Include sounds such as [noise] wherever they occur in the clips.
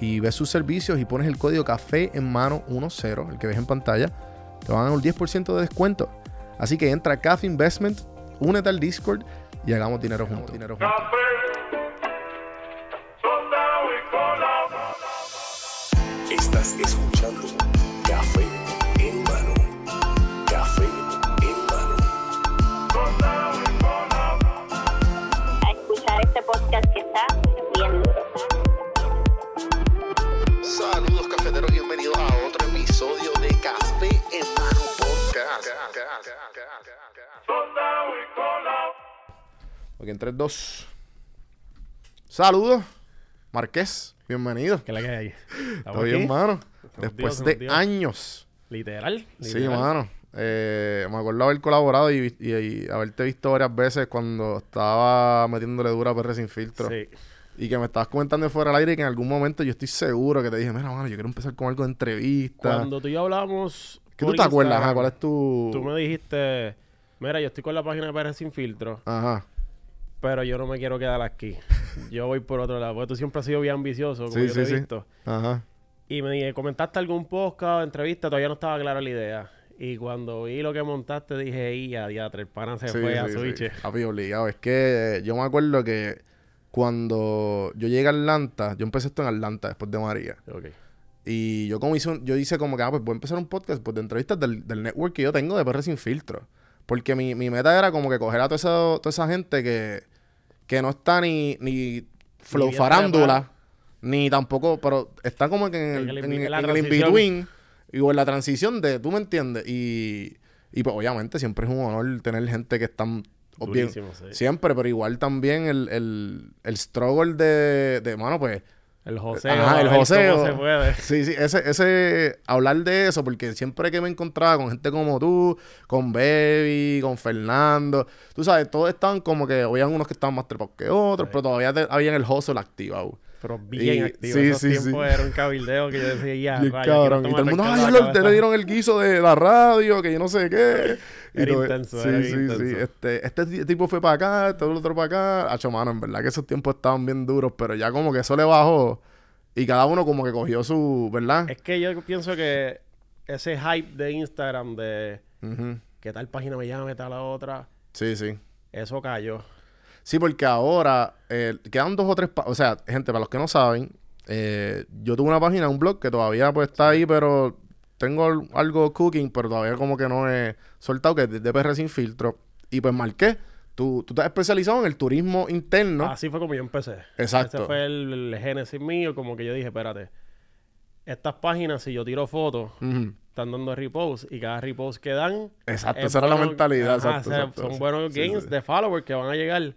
y ves sus servicios y pones el código café en mano 10, el que ves en pantalla, te van a dar un 10% de descuento. Así que entra a Cafe Investment, únete al Discord y hagamos dinero juntos. Dinero juntos. Estás escuchando Ok, en 3, 2. Saludos, Marqués, bienvenido. ¿Qué la que hay? ¿Todo bien, aquí. mano? Se nos Después de años. Literal. Sí, literal. mano. Eh, me acuerdo haber colaborado y, y- y haberte visto varias veces cuando estaba metiéndole dura a PR sin filtro. Sí. Y que me estabas comentando de fuera del aire y que en algún momento yo estoy seguro que te dije, mira, mano, yo quiero empezar con algo de entrevista. Cuando tú y yo hablábamos. ¿Qué tú te acuerdas? ¿Cuál es tu...? Tú me dijiste, mira, yo estoy con la página de PR Sin Filtro, Ajá. Pero yo no me quiero quedar aquí. [laughs] Yo voy por otro lado, porque tú siempre has sido bien ambicioso, como Sí, yo sí, te he sí. visto. Ajá. Y me dije, comentaste algún podcast o entrevista, todavía no estaba clara la idea. Y cuando vi lo que montaste, dije, y a diatre, el pana se Sí, fue a sí, Switch. sí. Papi, obligado. Es que eh, yo me acuerdo que cuando yo llegué a Atlanta, yo empecé esto en Atlanta después de María. Ok. Y yo como hice un- yo hice como que, ah, pues voy a empezar un podcast pues, de entrevistas del, del network que yo tengo de PR Sin Filtro. Porque mi, mi meta era como que coger a toda esa, toda esa gente que, que no está ni, ni flow bien farándula, ni tampoco, pero está como que en el, En el- en- en la en el transición. in-between y o en la transición de, tú me entiendes. Y, y pues obviamente siempre es un honor tener gente que están bien, Durísimo, sí. siempre, pero igual también el, el, el struggle de, de, mano, pues El José. Ajá, el joseo. ¿Cómo se puede? [laughs] Sí, sí, ese, ese, hablar de eso, porque siempre que me encontraba con gente como tú, con Baby, con Fernando, tú sabes, todos estaban como que, habían unos que estaban más trepados que otros, Sí. pero todavía te- habían el hustle activado. Pero bien Y- activo. sí, Esos sí, tiempos sí. era un cabildeo que yo decía, ya, cabrón. Y todo el mundo, ay, el le, caldo a la le cabeza". dieron el guiso de la radio, que yo no sé qué. Y Era todo- intenso, Sí, era sí, sí. Este, este ti- tipo fue para acá, este otro para acá. Hacho, mano, en verdad que esos tiempos estaban bien duros, pero ya como que eso le bajó. Y cada uno como que cogió su, ¿verdad? Es que yo pienso que ese hype de Instagram de que tal página me llame, tal la otra, Sí, sí. eso cayó. Sí, porque ahora eh, quedan dos o tres... o sea, gente, para los que no saben, eh, yo tuve una página, un blog que todavía pues está ahí, pero tengo al- algo cooking, pero todavía como que no he soltado, que es de PR Sin Filtro. Y pues marqué. Tú, tú has especializado en el turismo interno. Así fue como yo empecé. Exacto. Ese fue el, el génesis mío, como que yo dije, espérate, estas páginas, si yo tiro fotos, están dando repost y cada repost que dan... Exacto, es esa era la mentalidad. Ajá, exacto, o sea, exacto. Son buenos Sí, gains sí. de followers que van a llegar.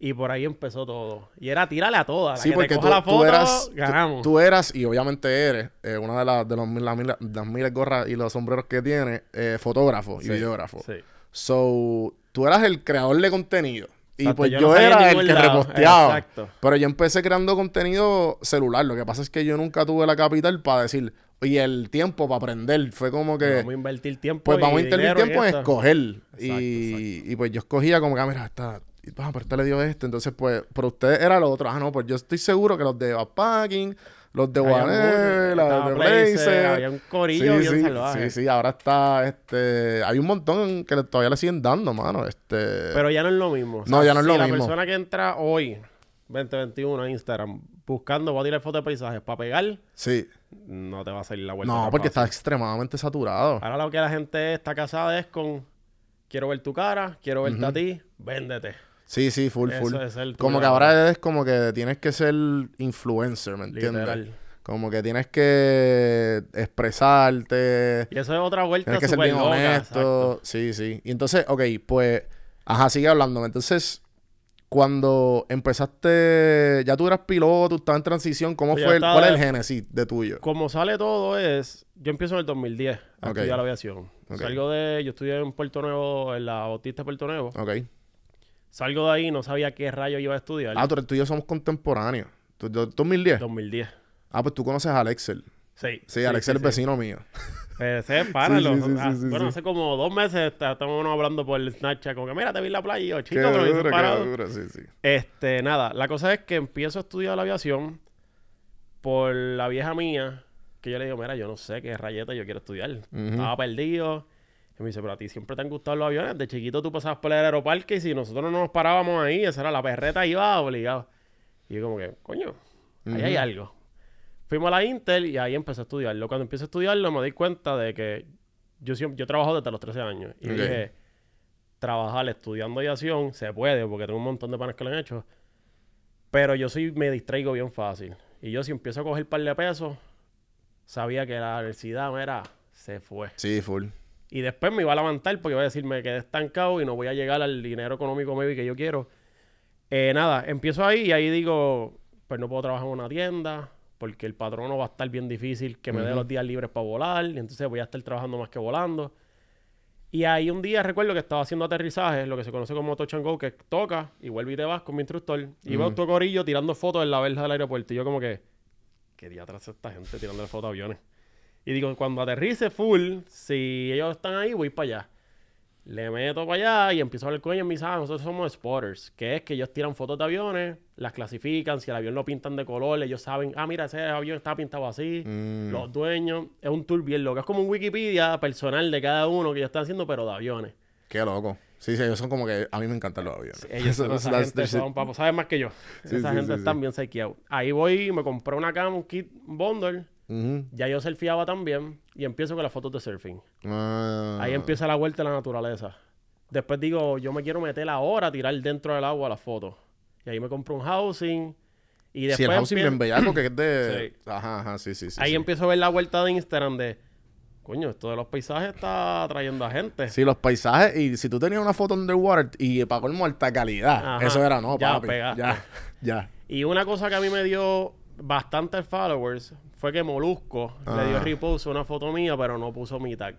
Y por ahí empezó todo. Y era tírale a todas. Sí, la que porque te tú, la tú eras, tú- ganamos. tú eras y obviamente eres eh, una de, las de los, mil- las, mil- las miles gorras y los sombreros que tiene, eh, fotógrafo y Sí, videógrafo. Sí. So, tú eras el creador de contenido. Y Exacto, pues yo no era el que lado. reposteaba. Exacto. Pero yo empecé creando contenido celular. Lo que pasa es que yo nunca tuve la capital para decir, y el tiempo para aprender. Fue como que, Vamos a invertir tiempo pues vamos a invertir tiempo en escoger. Exacto, y, y pues yo escogía como que, ah, mira, esta, y, ah, pero este le dio este. Entonces, pues, pero ustedes era lo otro. Ah, no, pues yo estoy seguro que los de Backpacking, los de mucho, los de Blazer, había un corillo sí, bien sí, salvaje. Sí, sí, ahora está, este, hay un montón que le- todavía le siguen dando, mano. Este, Pero ya no es lo mismo. O No, ya no es si lo la mismo. persona que entra hoy, 2021, a Instagram, buscando, voy a tirar fotos de paisajes para pegar, sí. no te va a salir la vuelta. No, porque está extremadamente saturado. Ahora lo que la gente está casada es con, quiero ver tu cara, quiero verte a ti, véndete. Sí, sí, full, Eso full. es el como que ahora. es como que tienes que ser influencer, ¿me entiendes? Literal. Como que tienes que expresarte, Y eso es otra vuelta tienes que ser bien loca, honesto. exacto. Sí, sí. Y entonces, ok, pues, ajá, sigue hablándome. Entonces, cuando empezaste, ya tú eras piloto, estabas en transición, ¿cómo Pues fue el, cuál es el génesis de tuyo? Como sale todo es, yo empiezo en el 2010 a Ok. estudiar la aviación. Ok. Salgo de, yo estudié en Puerto Nuevo, en la Bautista de Puerto Nuevo. Ok. Salgo de ahí, no sabía qué rayo iba a estudiar. Ah, tú, tú y yo somos contemporáneos. ¿Tú, tú- 2010? 2010. Ah, pues tú conoces a Alexel. Sí. Sí, Alexel es sí. vecino mío. [laughs] Ese es ah, bueno, hace como dos meses estamos hablando por el Snapchat, como que mira, te vi en la playa y yo, chico, pero qué parado. duro, sí, sí. Este, nada, la cosa es que empiezo a estudiar la aviación por la vieja mía, que yo le digo, mira, yo no sé qué rayeta yo quiero estudiar. Estaba perdido. Y me dice, pero a ti siempre te han gustado los aviones. De chiquito tú pasabas por el aeroparque y si nosotros no nos parábamos ahí, esa era la perreta, iba obligado. Y yo como que, coño, ahí hay algo. Fuimos a la Intel y ahí empecé a estudiarlo. Cuando empecé a estudiarlo me di cuenta de que yo siempre, yo trabajo desde los 13 años. Y Ok. dije, trabajar estudiando aviación se puede porque tengo un montón de panes que lo han hecho. Pero yo soy, me distraigo bien fácil. Y yo si empiezo a coger par de pesos, sabía que la universidad, mira, se fue. Sí, full. Y después me iba a levantar porque iba a decir, me quedé estancado y no voy a llegar al dinero económico maybe que yo quiero. Eh, nada, empiezo ahí y ahí digo, pues no puedo trabajar en una tienda porque el patrono va a estar bien difícil que me dé los días libres para volar y entonces voy a estar trabajando más que volando. Y ahí un día recuerdo que estaba haciendo aterrizaje, lo que se conoce como touch and go, que toca y vuelve y te vas con mi instructor. Y veo tu corillo tirando fotos en la verja del aeropuerto. Y yo como que, ¿qué día atrás esta gente tirando fotos a aviones? Y digo, cuando aterrice full, si ellos están ahí, voy para allá. Le meto para allá y empiezo a hablar con ellos. Me dicen, ah, nosotros somos spotters, que es que ellos tiran fotos de aviones, las clasifican, si el avión lo pintan de color, ellos saben, ah, mira, ese avión está pintado así, Mm. los dueños. Es un tour bien loco. Es como un Wikipedia personal de cada uno que ellos están haciendo, pero de aviones. Qué loco. Sí, sí, ellos son como que a mí me encantan los aviones. Ellos son [laughs] esa gente, son papos, saben más que yo. Sí, esa sí, gente sí, sí. bien psycheados. Ahí voy, me compré una cama, un kit bundle. Ya yo surfeaba también y empiezo con las fotos de surfing. Ah. Ahí empieza la vuelta a la naturaleza. Después digo, yo me quiero meter ahora a tirar dentro del agua las fotos. Y ahí me compro un housing. Y después Sí, el housing empie- bien bellaco que es de... [clears throat] Sí. Ajá, ajá, sí, sí, sí. ahí sí. empiezo a ver la vuelta de Instagram de, coño, esto de los paisajes está atrayendo a gente. Sí, los paisajes. Y si tú tenías una foto underwater y para colmo alta calidad, Ajá. eso era no, Ya, papi. Ya, ya. Y una cosa que a mí me dio bastantes followers fue que Molusco le dio Ah. repost una foto mía, pero no puso mi tag.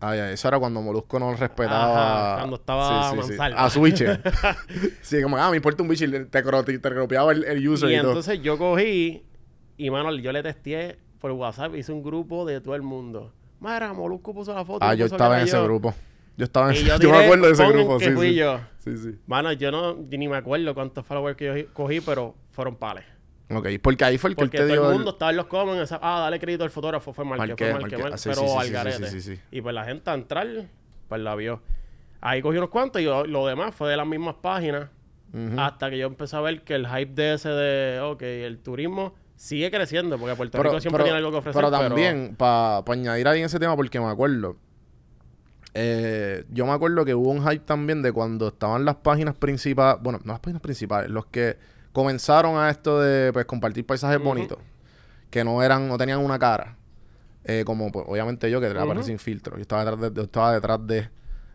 Ay, ay, eso era cuando Molusco no respetaba. Ajá, cuando estaba sí, sí, sí. A Switcher. [laughs] sí, como, ah, me importa un bicho y te, cro- te cropeaba el, el user Y y, todo. entonces yo cogí y, mano, yo le testé por WhatsApp, hice un grupo de todo el mundo. Mira, Molusco puso la foto. Ah, yo estaba en ese yo. grupo. Yo estaba en Y ese [laughs] yo, Yo me acuerdo de ese grupo, que sí, fui sí. yo. Sí, sí. Mano, yo no, yo ni me acuerdo cuántos followers que yo cogí, pero fueron pales. Ok, porque ahí fue el que él Porque te todo dio. el el- mundo estaba en los comments, ah, dale crédito al fotógrafo, fue Marque, Marqué, fue Marqué. Mar- Ah, sí, pero sí, al garete. sí. Y pues la gente a entrar, pues la vio. Ahí cogí unos cuantos y yo- lo demás fue de las mismas páginas. Hasta que yo empecé a ver que el hype de ese de, ok, el turismo sigue creciendo, porque Puerto Pero, Rico siempre pero- tiene algo que ofrecer. pero también, para añadir ahí en ese tema, porque me acuerdo. eh, yo me acuerdo que hubo un hype también de cuando estaban las páginas principales. Bueno, no las páginas principales, los que comenzaron a esto de pues, compartir paisajes bonitos. Que no eran, no tenían una cara. Eh, como pues, obviamente yo, que Ujú. aparece sin filtro. Yo estaba detrás de, yo estaba detrás de.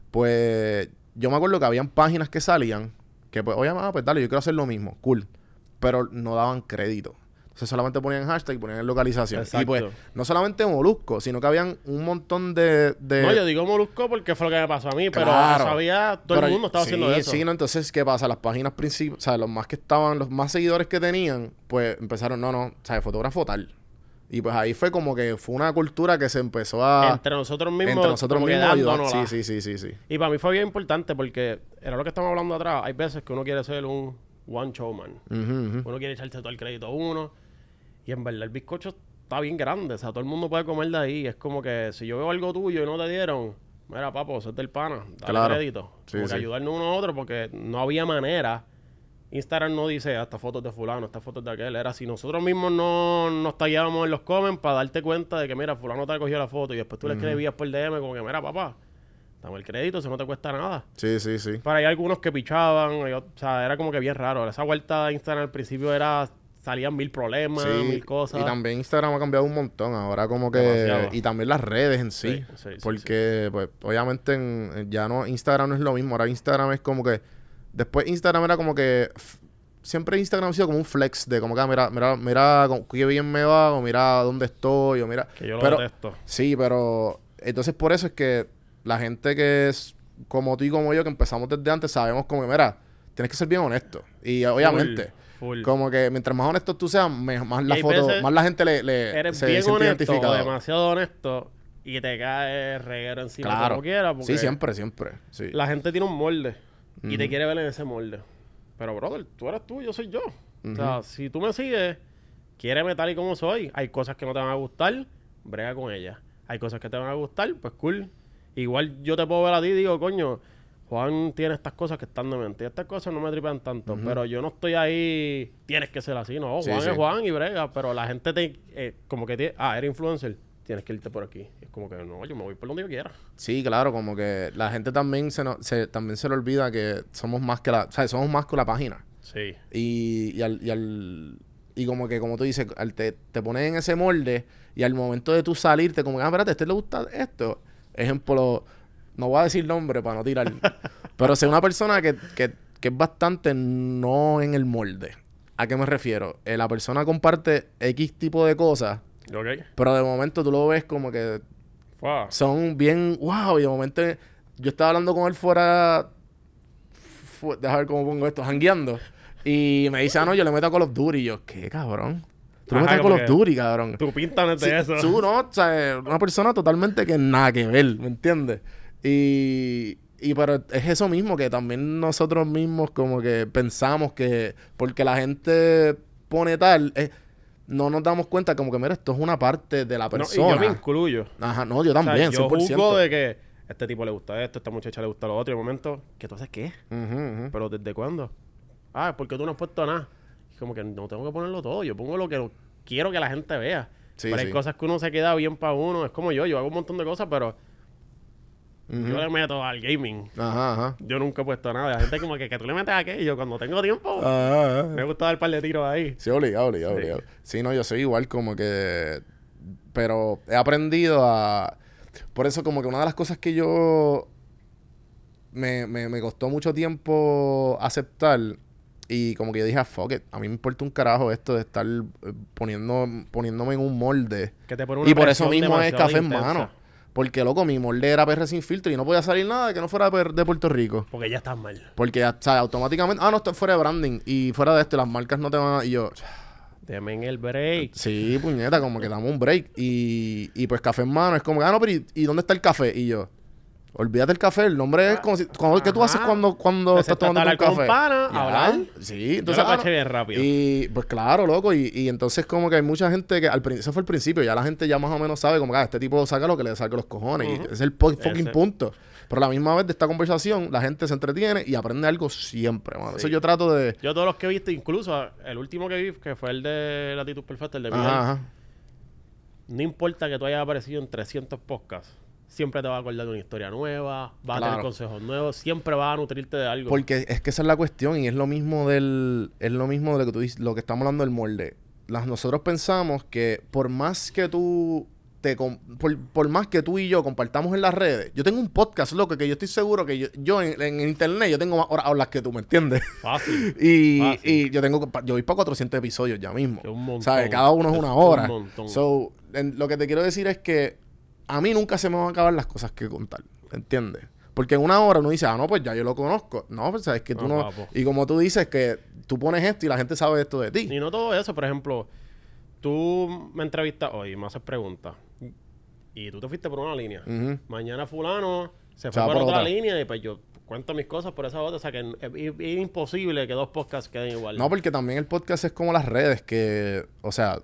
Pues yo me acuerdo que habían páginas que salían. Que pues, oye, ah, pues dale, yo quiero hacer lo mismo. Cool. Pero no daban crédito. Entonces solamente ponían hashtag y ponían localización. Y pues, no solamente Molusco, sino que habían un montón de. de No, yo digo Molusco porque fue lo que me pasó a mí, pero Claro. sabía, todo Pero- el mundo estaba sí, haciendo eso. Sí, no, entonces, ¿qué pasa? Las páginas principales, o sea, los más que estaban, los más seguidores que tenían, pues empezaron, no, no, o sea, fotógrafo tal. Y pues ahí fue como que fue una cultura que se empezó a. entre nosotros mismos, entre nosotros mismos ayudar. Sí, sí, sí, sí, sí. Y para mí fue bien importante porque era lo que estamos hablando atrás. Hay veces que uno quiere ser un one showman. Ujú. Uno quiere echarse todo el crédito a uno. Y en verdad el bizcocho está bien grande. O sea, todo el mundo puede comer de ahí. Es como que si yo veo algo tuyo y no te dieron, mira, papo, es del pana. Dale Claro. crédito. Sí, sí. ayudarnos uno a otro porque no había manera. Instagram no dice "Ah, estas fotos de fulano, estas fotos de aquel. Era si nosotros mismos no nos tallábamos en los comments para darte cuenta de que, mira, fulano te cogió la foto y después tú le escribías por DM como que, mira, papá, dame el crédito, eso no te cuesta nada. Sí, sí, sí. Pero hay algunos que pichaban, ot- o sea, era como que bien raro. Esa vuelta de Instagram al principio era, salían mil problemas, Sí, mil cosas. Y también Instagram ha cambiado un montón. Ahora como que... Demasiado. Y también las redes en sí. Sí, sí, sí, porque, pues, obviamente en- ya no... Instagram no es lo mismo. Ahora Instagram es como que... Después Instagram era como que... Siempre Instagram ha sido como un flex de como que, ah, mira, mira, mira qué bien me va, o mira dónde estoy, o mira... Que yo lo pero, detesto. Sí, pero... Entonces por eso es que la gente que es como tú y como yo, que empezamos desde antes, sabemos como que, mira, tienes que ser bien honesto. Y obviamente... full. Como que mientras más honesto tú seas, más la foto, más la gente le, le Eres se bien honesto demasiado honesto y te cae el reguero encima Claro. como quiera. Porque Sí, siempre, siempre. Sí. La gente tiene un molde y te quiere ver en ese molde. Pero, brother, tú eres tú, yo soy yo. O sea, si tú me sigues, quiéreme tal y como soy. Hay cosas que no te van a gustar, brega con ellas. Hay cosas que te van a gustar, pues cool. Igual yo te puedo ver a ti y digo, coño, Juan tiene estas cosas que están de mente. Y estas cosas no me tripan tanto. Pero yo no estoy ahí, tienes que ser así. No, Sí, Juan sí. es Juan y brega. Pero la gente te, eh, como que, tiene, ah, eres influencer, tienes que irte por aquí. Es como que, no, yo me voy por donde yo quiera. Sí, claro, como que la gente también se, no- se también se le olvida que somos más que la, o sea, somos más que la página. Sí. Y, y al, y al y como que como tú dices, al te, te pones en ese molde y al momento de tú salirte como, ah, espérate, ¿a este le gusta esto? Ejemplo, no voy a decir nombre para no tirar, [laughs] pero sé una persona que, que, que es bastante no en el molde. ¿A qué me refiero? Eh, la persona comparte X tipo de cosas, Ok. pero de momento tú lo ves como que Fua. son bien wow y de momento yo estaba hablando con él fuera fu- deja ver cómo pongo esto jangueando y me dice ah no yo le meto a Call of Duty y yo qué cabrón tú le metes a Call of Duty cabrón Tu pinta no es de Sí, eso. tú no o sea una persona totalmente que nada que ver ¿me entiendes? Y y pero es eso mismo que también nosotros mismos como que pensamos que porque la gente pone tal eh, no nos damos cuenta como que mira esto es una parte de la No, persona y yo me incluyo. Ajá, no, yo O sea, también, yo 100%. juzgo de que este tipo le gusta esto, esta muchacha le gusta lo otro. Y de momento, ¿que tú haces qué? ¿Pero desde cuándo? Ah, porque tú no has puesto nada. Como que no tengo que ponerlo todo. Yo pongo lo que quiero que la gente vea. Sí, pero hay sí. cosas que uno se queda bien para uno. Es como yo. Yo hago un montón de cosas, pero Yo le meto al gaming. Ajá, ajá. Yo nunca he puesto nada. La gente como que, que tú le metes a qué. Y yo cuando tengo tiempo, Ajá, me ajá. gusta dar un par de tiros ahí. Sí, obligado, obligado, Sí. obligado. Sí, no, yo soy igual como que... Pero he aprendido a... Por eso como que una de las cosas que yo... Me, me, me costó mucho tiempo aceptar y como que yo dije, ah, fuck it, a mí me importa un carajo esto de estar eh, poniendo, poniéndome en un molde. Que te pone una Y por eso mismo es café en mano. Porque, loco, mi molde era PR sin filtro y no podía salir nada que no fuera de Puerto Rico. Porque ya estás mal. Porque, ya, ¿sabes? Automáticamente, ah, no, esto es fuera de branding. Y fuera de esto, las marcas no te van a... Y yo, Deme en el break. sí, puñeta, como que damos un break. Y, y pues café en mano es como, ah, no, pero ¿y, y dónde está el café? Y yo, olvídate el café, el nombre es como si... como- ¿Qué tú haces cuando, cuando Pues estás tomando un café? pana, Ya, hablar. Sí, Yo entonces... lo ah, caché no. bien rápido. Y pues claro, loco, y, y entonces como que hay mucha gente que al principio, eso fue el principio, ya la gente ya más o menos sabe como que ah, este tipo saca lo que le saca los cojones, y ese es el fucking Ese. punto. Pero a la misma vez de esta conversación, la gente se entretiene y aprende algo siempre, mano. Eso yo trato de... Yo todos los que he visto, incluso el último que vi, que fue el de Latitud Perfecta, el de Miguel, Ajá, ajá. no importa que tú hayas aparecido en 300 podcasts, siempre te va a acordar de una historia nueva, va a tener consejos nuevos, siempre va a nutrirte de algo. Porque es que esa es la cuestión y es lo mismo del... Es lo mismo de lo que tú dices, lo que estamos hablando del molde. Las, nosotros pensamos que por más que tú... Te, por, por más que tú y yo compartamos en las redes, yo tengo un podcast, loco, que yo estoy seguro que yo, yo en, en internet yo tengo más horas hablas que tú, ¿me entiendes? Fácil. [laughs] Y, Fácil. y yo tengo yo voy para 400 episodios ya mismo. Es un montón. ¿Sabes? Cada uno es una un hora. montón. So, en- lo que te quiero decir es que a mí nunca se me van a acabar las cosas que contar. ¿Entiendes? Porque en una hora uno dice, ah, no, pues ya yo lo conozco. No, pues sabes que tú No, no. Y como tú dices que tú pones esto y la gente sabe esto de ti. Y no todo eso, por ejemplo, tú me entrevistas hoy, me haces preguntas, y tú te fuiste por una línea. Mañana fulano se fue por, otra, otra. línea y pues yo cuento mis cosas por esa otra. O sea que es, es- es imposible que dos podcasts queden igual. No, porque también el podcast es como las redes, que, o sea,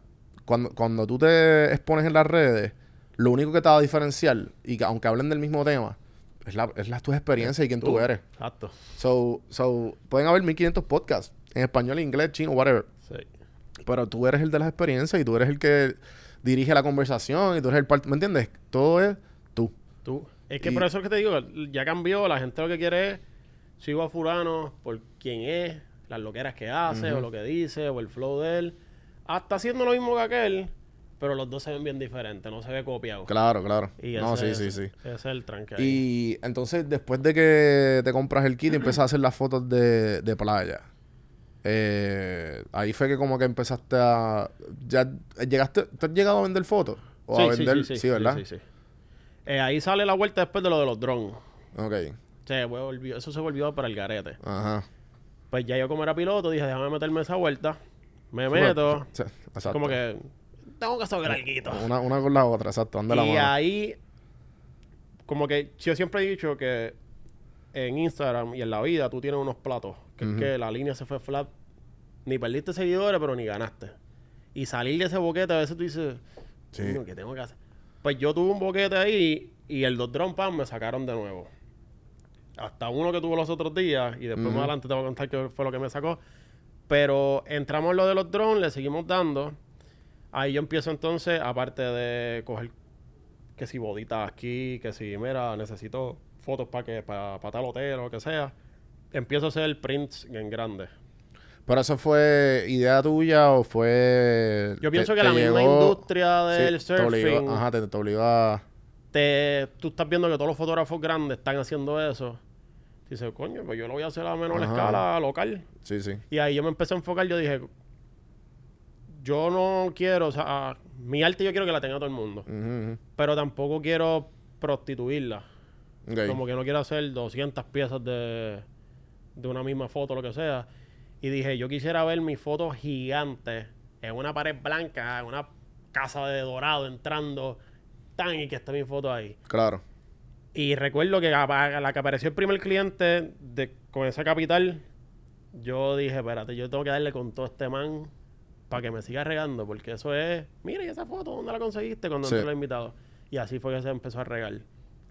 cuando, cuando tú te expones en las redes, lo único que te va a diferenciar, y que aunque hablen del mismo tema, es, la, es la, tu experiencia y quién tú, eres. Exacto. So, so, pueden haber 1500 podcasts en español, inglés, chino, whatever. Sí. Pero tú eres el de las experiencias y tú eres el que dirige la conversación y tú eres el parte. ¿Me entiendes? Todo es tú. Tú. Es que Y- por eso es que te digo, ya cambió, la gente lo que quiere es, sigo a fulano por quién es, las loqueras que hace, o lo que dice, o el flow de él. Hasta haciendo lo mismo que aquel, pero los dos se ven bien diferentes, no se ve copiado. Claro, claro. Y no, sí, ese- sí, sí. Ese es el tranque. Y entonces, después de que te compras el kit y empiezas a hacer las fotos de, de playa, eh, ahí fue que como que empezaste a... Ya, ¿Llegaste, ¿Te has llegado a vender fotos? ¿O a vender? Sí, ¿verdad? Sí, sí, sí. Eh, ahí sale la vuelta después de lo de los drones. Ok. Se volvió- eso se volvió para el garete. Ajá. Pues ya yo como era piloto dije, déjame meterme esa vuelta. Me meto. sí, exacto. como que tengo que hacer alguito. Una, una con la otra, exacto. Anda la Y mano. ahí, como que yo siempre he dicho que en Instagram y en la vida tú tienes unos platos. Que es que la línea se fue flat. Ni perdiste seguidores, pero ni ganaste. Y salir de ese boquete, a veces tú dices, Sí. "Coño, ¿qué tengo que hacer? Pues yo tuve un boquete ahí y el dos drone pan me sacaron de nuevo. Hasta uno que tuve los otros días y después más adelante te voy a contar qué fue lo que me sacó. Pero entramos en lo de los drones, le seguimos dando. Ahí yo empiezo entonces, aparte de coger que si boditas aquí, que si, mira, necesito fotos para que para tal hotel o que sea, empiezo a hacer prints en grande. ¿Pero eso fue idea tuya o fue...? Yo te- pienso que te la misma industria del Sí, te obligó- surfing, ajá, te, te obligó a... te, tú estás viendo que todos los fotógrafos grandes están haciendo eso. Dices, coño, pues yo lo voy a hacer a menor Ajá. escala, local. Sí, sí. Y ahí yo me empecé a enfocar, yo dije, yo no quiero, o sea, mi arte yo quiero que la tenga todo el mundo, pero tampoco quiero prostituirla. Como que no quiero hacer 200 piezas de, de una misma foto, lo que sea. Y dije, yo quisiera ver mi foto gigante en una pared blanca, en una casa de dorado entrando, tan y que esté mi foto ahí. Claro. Y recuerdo que a a la que apareció el primer cliente de, con esa capital, yo dije, espérate, yo tengo que darle con todo este man para que me siga regando, porque eso es, mira, ¿y esa foto dónde la conseguiste cuando Sí. entró el invitado? Y así fue que se empezó a regar.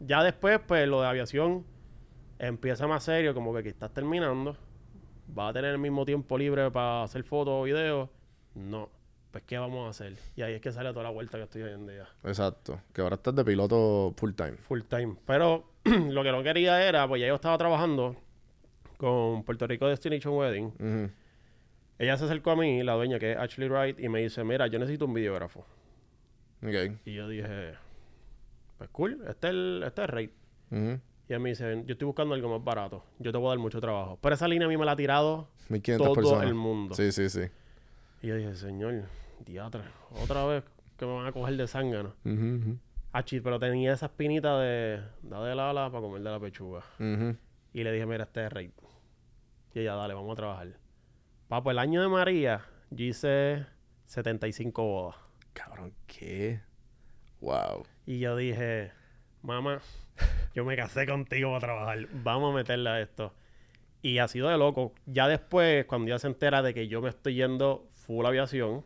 Ya después, pues, lo de aviación empieza más serio, como que aquí estás terminando, vas a tener el mismo tiempo libre para hacer fotos o videos. No, pues, ¿qué vamos a hacer? Y ahí es que sale toda la vuelta que estoy hoy en día Exacto. Que ahora estás de piloto full time. full time. Pero [clears throat] lo que no quería era, pues ya yo estaba trabajando con Puerto Rico Destination Wedding. Ujú. Ella se acercó a mí, la dueña, que es Ashley Wright, y me dice, mira, yo necesito un videógrafo. Ok. Y yo dije, pues cool, este es el, este es el rate. Y él me dice, yo estoy buscando algo más barato. Yo te voy a dar mucho trabajo. Pero esa línea a mí me la ha tirado 1500 todo personas. el mundo. Sí, sí, sí. Y yo dije, señor, diatra, otra vez que me van a coger de zángano. Ujú, ujú. Achi, pero tenía esa espinita de, da del ala para comer de la pechuga. Y le dije, mira, este es rate. Y ella, dale, vamos a trabajar. Papo, el año de María, yo hice 75 bodas. Cabrón, ¿qué? Wow. Y yo dije, mamá, yo me casé contigo para trabajar. Vamos a meterle a esto. Y ha sido de loco. Ya después, cuando ella se entera de que yo me estoy yendo full aviación,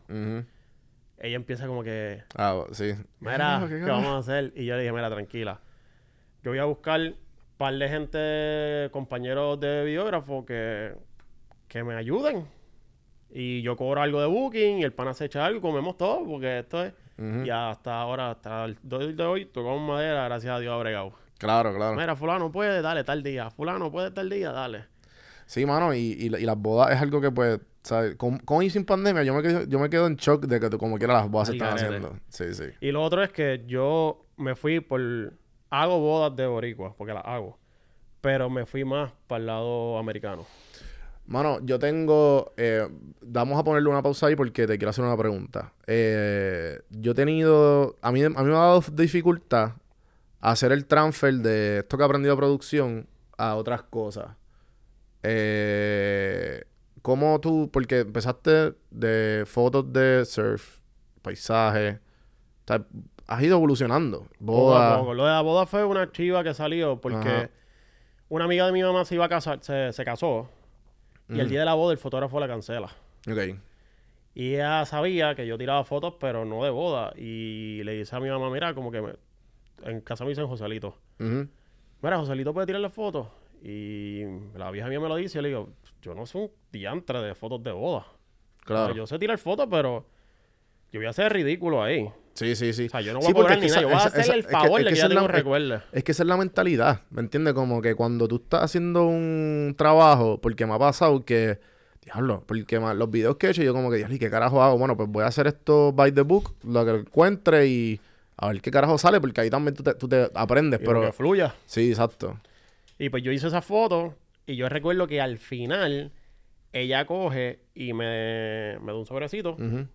ella empieza como que, Ah, sí. mira, Ah, ¿qué, carajo? vamos a hacer? Y yo le dije, mira, tranquila. Yo voy a buscar un par de gente, compañeros de videógrafo que, que me ayuden. Y yo cobro algo de booking y el pana se echa algo y comemos todo, porque esto es... Y hasta ahora, hasta el día de hoy, tocamos madera, gracias a Dios ha bregado. Claro, claro. Mira, fulano puede, dale tal día. Fulano puede tal día, dale. Sí, mano, y, y, la- y las bodas es algo que, pues, ¿sabes? Con, con y sin pandemia, yo me, quedo, yo me quedo en shock de que como quiera las bodas se están garete. haciendo. Sí, sí. Y lo otro es que yo me fui por... Hago bodas de boricua, porque las hago. Pero me fui más para el lado americano. Mano, yo tengo. eh, vamos a ponerle una pausa ahí porque te quiero hacer una pregunta. Eh, yo he tenido. A mí, a mí me ha dado dificultad hacer el transfer de esto que he aprendido de producción a otras cosas. Eh, ¿Cómo tú.? Porque empezaste de fotos de surf, paisajes. O sea, has ido evolucionando. Poco a poco. Lo de la boda fue una chiva que salió porque Ajá. una amiga de mi mamá se iba a casar, se, se casó. Y el día de la boda el fotógrafo la cancela. Ok. Y ella sabía que yo tiraba fotos, pero no de boda. Y le dice a mi mamá, mira, como que me- en casa me dicen Joselito. Ujú. Mira, Joselito puede tirarle fotos. Y la vieja mía me lo dice y le digo, yo no soy un diantre de fotos de boda. O Claro. sea, yo sé tirar fotos, pero yo voy a ser ridículo ahí. Sí, sí, sí. O sea, yo no Sí, voy a cobrar ni nada. Yo voy a hacerle el favor de que la- tengo es- recuerde. Es que esa es la mentalidad, ¿me entiendes? Como que cuando tú estás haciendo un trabajo, porque me ha pasado que, diablo, porque los videos que he hecho, yo como que, diablo, ¿y qué carajo hago? Bueno, pues voy a hacer esto by the book, lo que encuentre y a ver qué carajo sale, porque ahí también tú te, tú te aprendes, Y lo pero... que fluya. Sí, exacto. Y pues yo hice esa foto y yo recuerdo que al final ella coge y me, me da un sobrecito Ujú.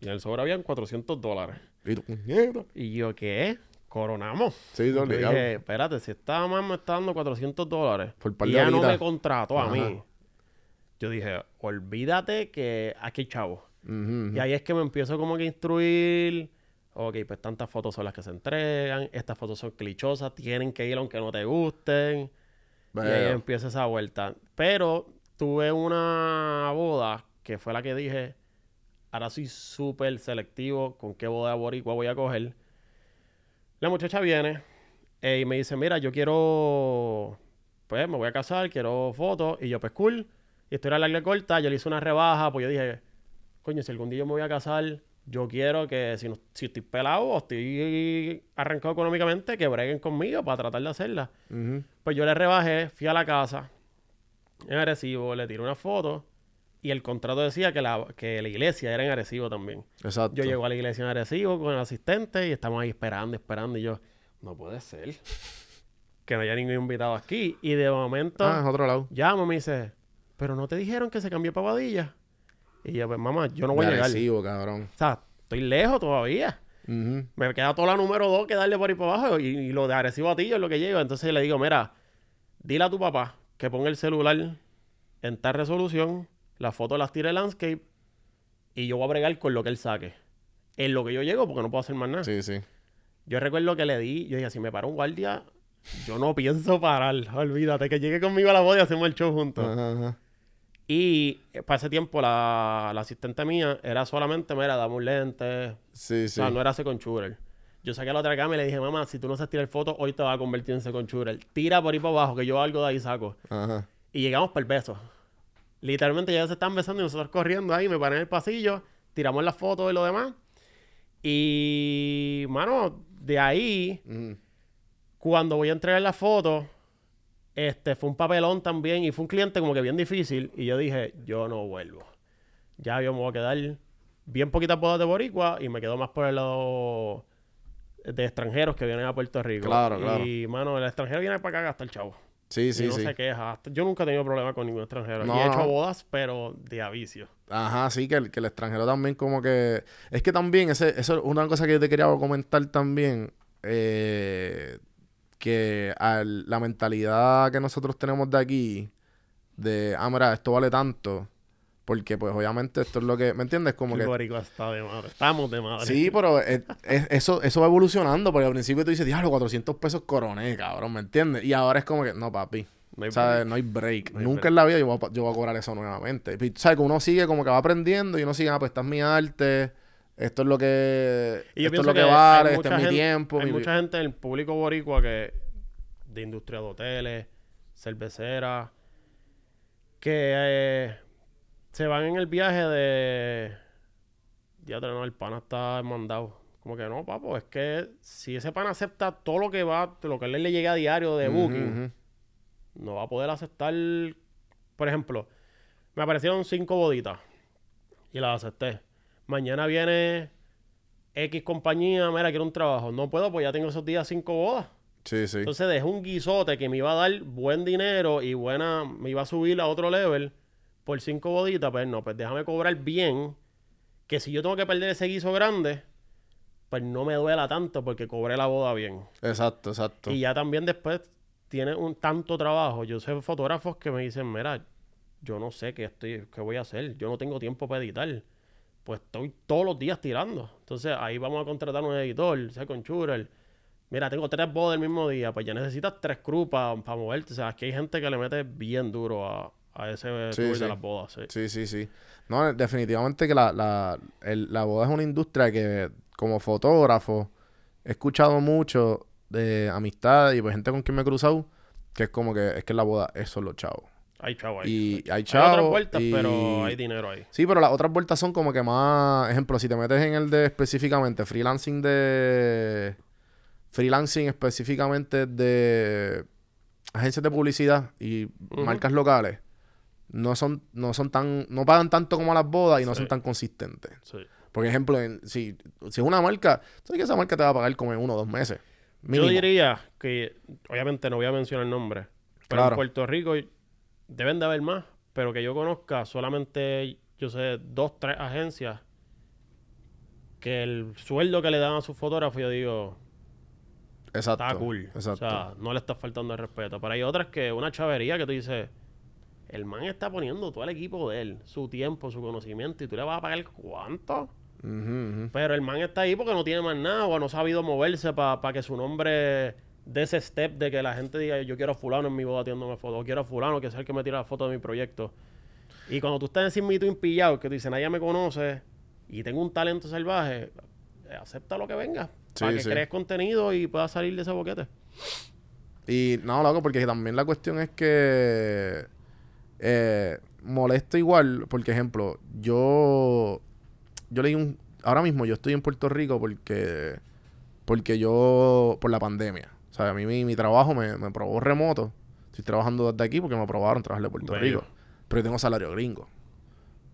Y en el sobre habían 400 dólares. Y tú, "Mierda". Y yo, ¿qué? Coronamos. Sí, Yo obligado. dije, espérate, si esta mamá me está dando 400 dólares y ella no me contrató a mí. Yo dije, olvídate que aquí hay chavo. Ujú, Y ahí es que me empiezo como que a instruir. Ok, pues tantas fotos son las que se entregan. Estas fotos son clichosas. Tienen que ir aunque no te gusten. Y ahí empieza esa vuelta. Pero tuve una boda que fue la que dije, ahora soy súper selectivo con qué boda boricua voy a coger. La muchacha viene eh, y me dice, mira, yo quiero, pues me voy a casar, quiero fotos. Y yo, pues cool. Y historia larga y corta, yo le hice una rebaja, pues yo dije, coño, si algún día yo me voy a casar, yo quiero que si, no- si estoy pelado o estoy arrancado económicamente, que breguen conmigo para tratar de hacerla. Pues yo le rebajé, fui a la casa en Arecibo, le tiré una foto y el contrato decía que la, que la iglesia era en Arecibo también. Exacto. Yo llego a la iglesia en Arecibo con el asistente y estamos ahí esperando, esperando y yo, no puede ser que no haya ningún invitado aquí. Y de momento Ah, es otro lado. llama y me dice, pero no te dijeron que se cambió para Badilla. Y yo, pues mamá, yo no voy De a llegar. Arecibo, cabrón. O sea, estoy lejos todavía. Me queda toda la número dos que darle por ahí para abajo. Y, y lo de Arecibo a ti es lo que llego. Entonces le digo, mira, dile a tu papá que ponga el celular en tal resolución, las fotos las tire landscape y yo voy a bregar con lo que él saque. En lo que yo llego, porque no puedo hacer más nada. Sí, sí. Yo recuerdo que le di, yo dije, si me para un guardia, yo no pienso parar. [laughs] Olvídate, que llegue conmigo a la boda y hacemos el show juntos. Ajá, ajá. Y eh, para ese tiempo la, la asistente mía era solamente, mira, dame un lente, Sí, o sí. sea, no era second shooter. Yo saqué la otra cama y le dije, mamá, si tú no sabes tirar fotos, hoy te vas a convertir en second shooter. Tira por ahí para abajo, que yo algo de ahí saco. Ajá. Y llegamos por el beso. Literalmente ya se están besando y nosotros corriendo ahí, me paré en el pasillo, tiramos las fotos y lo demás. Y, mano, de ahí, cuando voy a entregar las fotos, este, fue un papelón también y fue un cliente como que bien difícil. Y yo dije, yo no vuelvo. Ya yo me voy a quedar bien poquitas bodas de boricua y me quedo más por el lado de extranjeros que vienen a Puerto Rico. Claro, claro. Y, mano, el extranjero viene para acá a gastar chavo. Sí, y sí, no sí. se queja. Yo nunca he tenido problema con ningún extranjero. y No, he hecho no. bodas, pero de avicio. Ajá, sí, que el, que el extranjero también como que... Es que también, ese, eso es una cosa que yo te quería comentar también, eh, que al- la mentalidad que nosotros tenemos de aquí, de, ah, mira, esto vale tanto, porque pues obviamente esto es lo que, ¿me entiendes? Como el que... boricua está de madre. Estamos de madre. Sí, pero es- es- eso, eso va evolucionando, porque al principio tú dices, diablo, 400 pesos coroné, cabrón, ¿me entiendes? Y ahora es como que, no, papi, No hay o sea, break. no hay break. No hay Nunca break. en la vida yo voy, a, yo voy a cobrar eso nuevamente. Y, ¿Sabes? Que uno sigue como que va aprendiendo y uno sigue, ah, pues esta es mi arte, esto es lo que, Y esto es lo que, vale, este es mi tiempo. Hay mi- mucha gente en el público boricua que de industria de hoteles, cerveceras, que eh, se van en el viaje de ya no, el pana está mandado. Como que no, papo, es que si ese pana acepta todo lo que va, lo que él le llega a diario de booking, no va a poder aceptar. Por ejemplo, me aparecieron cinco boditas y las acepté. Mañana viene X compañía, mira, quiero un trabajo. No puedo, pues ya tengo esos días cinco bodas. Sí, sí. Entonces dejé un guisote que me iba a dar buen dinero y buena, me iba a subir a otro level por cinco boditas. Pues no, pues déjame cobrar bien. Que si yo tengo que perder ese guiso grande, pues no me duela tanto porque cobré la boda bien. Exacto, exacto. Y ya también después tiene un tanto trabajo. Yo sé fotógrafos que me dicen, mira, yo no sé qué estoy, qué voy a hacer. Yo no tengo tiempo para editar. Pues estoy todos los días tirando. Entonces ahí vamos a contratar un editor, sea con. Mira, tengo tres bodas el mismo día. Pues ya necesitas tres crews para moverte. O sea, aquí hay gente que le mete bien duro a, a ese Sí, sí. de las bodas. sí. Sí, sí, sí. No, definitivamente que la, la, el- la boda es una industria que, como fotógrafo, he escuchado mucho de amistades y pues gente con quien me he cruzado, que es como que es que la boda es solo chavos. Hay chavo ahí. Y hay hay chavos. otras vueltas, y- pero hay dinero ahí. Sí, pero las otras vueltas son como que más. Ejemplo, si te metes en el de específicamente freelancing de. Freelancing específicamente de agencias de publicidad y marcas locales. No son, no son tan, no pagan tanto como las bodas y no Sí. son tan consistentes. Sí. Por ejemplo, en- si, si es una marca, sabes que esa marca te va a pagar como en uno o dos meses. Mínimo. Yo diría que, obviamente no voy a mencionar el nombre, pero Claro. en Puerto Rico deben de haber más, pero que yo conozca solamente, yo sé, dos, tres agencias que el sueldo que le dan a sus fotógrafos, yo digo, Exacto. está cool. Exacto. O sea, no le está faltando el respeto. Pero hay otras que una chavería que tú dices, el man está poniendo todo el equipo de él, su tiempo, su conocimiento, y tú le vas a pagar cuánto. Pero el man está ahí porque no tiene más nada o no ha sabido moverse para que su nombre dé ese step de que la gente diga yo quiero a fulano en mi boda tirándome fotos, o quiero a fulano que sea el que me tira la foto de mi proyecto. Y cuando tú estás en mito impillado, que tú dices nadie me conoce y tengo un talento salvaje, eh, acepta lo que venga. para que sí. crees contenido y puedas salir de ese boquete. Y no, loco, porque también la cuestión es que eh, molesta igual, porque ejemplo, yo yo leí un ahora mismo yo estoy en Puerto Rico porque porque yo por la pandemia, o sea, a mí mi, mi trabajo me, me probó remoto. Estoy trabajando desde aquí porque me aprobaron trabajar de Puerto Bello. Rico, pero yo tengo salario gringo.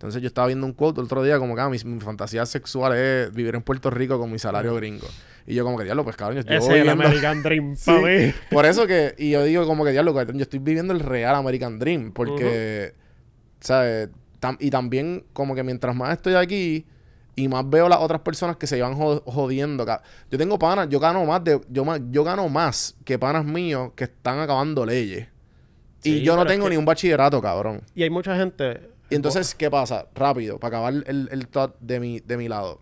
Entonces yo estaba viendo un quote el otro día como que ah, mi, mi fantasía sexual es vivir en Puerto Rico con mi salario gringo. Y yo como que diablo, pues cabrón, yo estoy Ese es el viviendo- [laughs] American Dream Sí, para mí. Por eso que, y yo digo como que diablo, yo estoy viviendo el real American Dream, porque, ¿sabes? Tam- y también como que mientras más estoy aquí y más veo las otras personas que se llevan jo- jodiendo, yo tengo panas, yo gano más de, yo más, yo gano más que panas míos que están acabando leyes. y yo no tengo que- ni un bachillerato, cabrón. Y hay mucha gente. Y entonces, ¿qué pasa? Rápido, para acabar el, el thought de mi, de mi lado.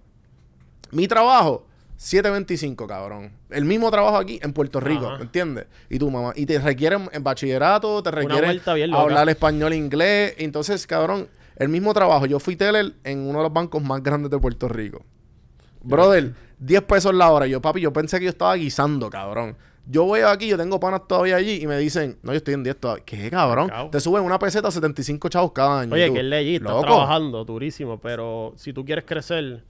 Mi trabajo, 7.25, cabrón. El mismo trabajo aquí en Puerto Rico, Ajá. ¿me entiendes? Y tu mamá. Y te requieren en bachillerato, te requieren hablar español, inglés. Entonces, cabrón, el mismo trabajo. Yo fui teller en uno de los bancos más grandes de Puerto Rico. Brother, 10 pesos la hora. Yo, papi, yo pensé que yo estaba guisando, cabrón. Yo voy aquí, yo tengo panas todavía allí y me dicen, no, yo estoy en 10 todavía. ¿Qué, cabrón? Te suben una peseta a 75 chavos cada año. Y Oye, tú, que es ley, estás trabajando durísimo, pero si tú quieres crecer,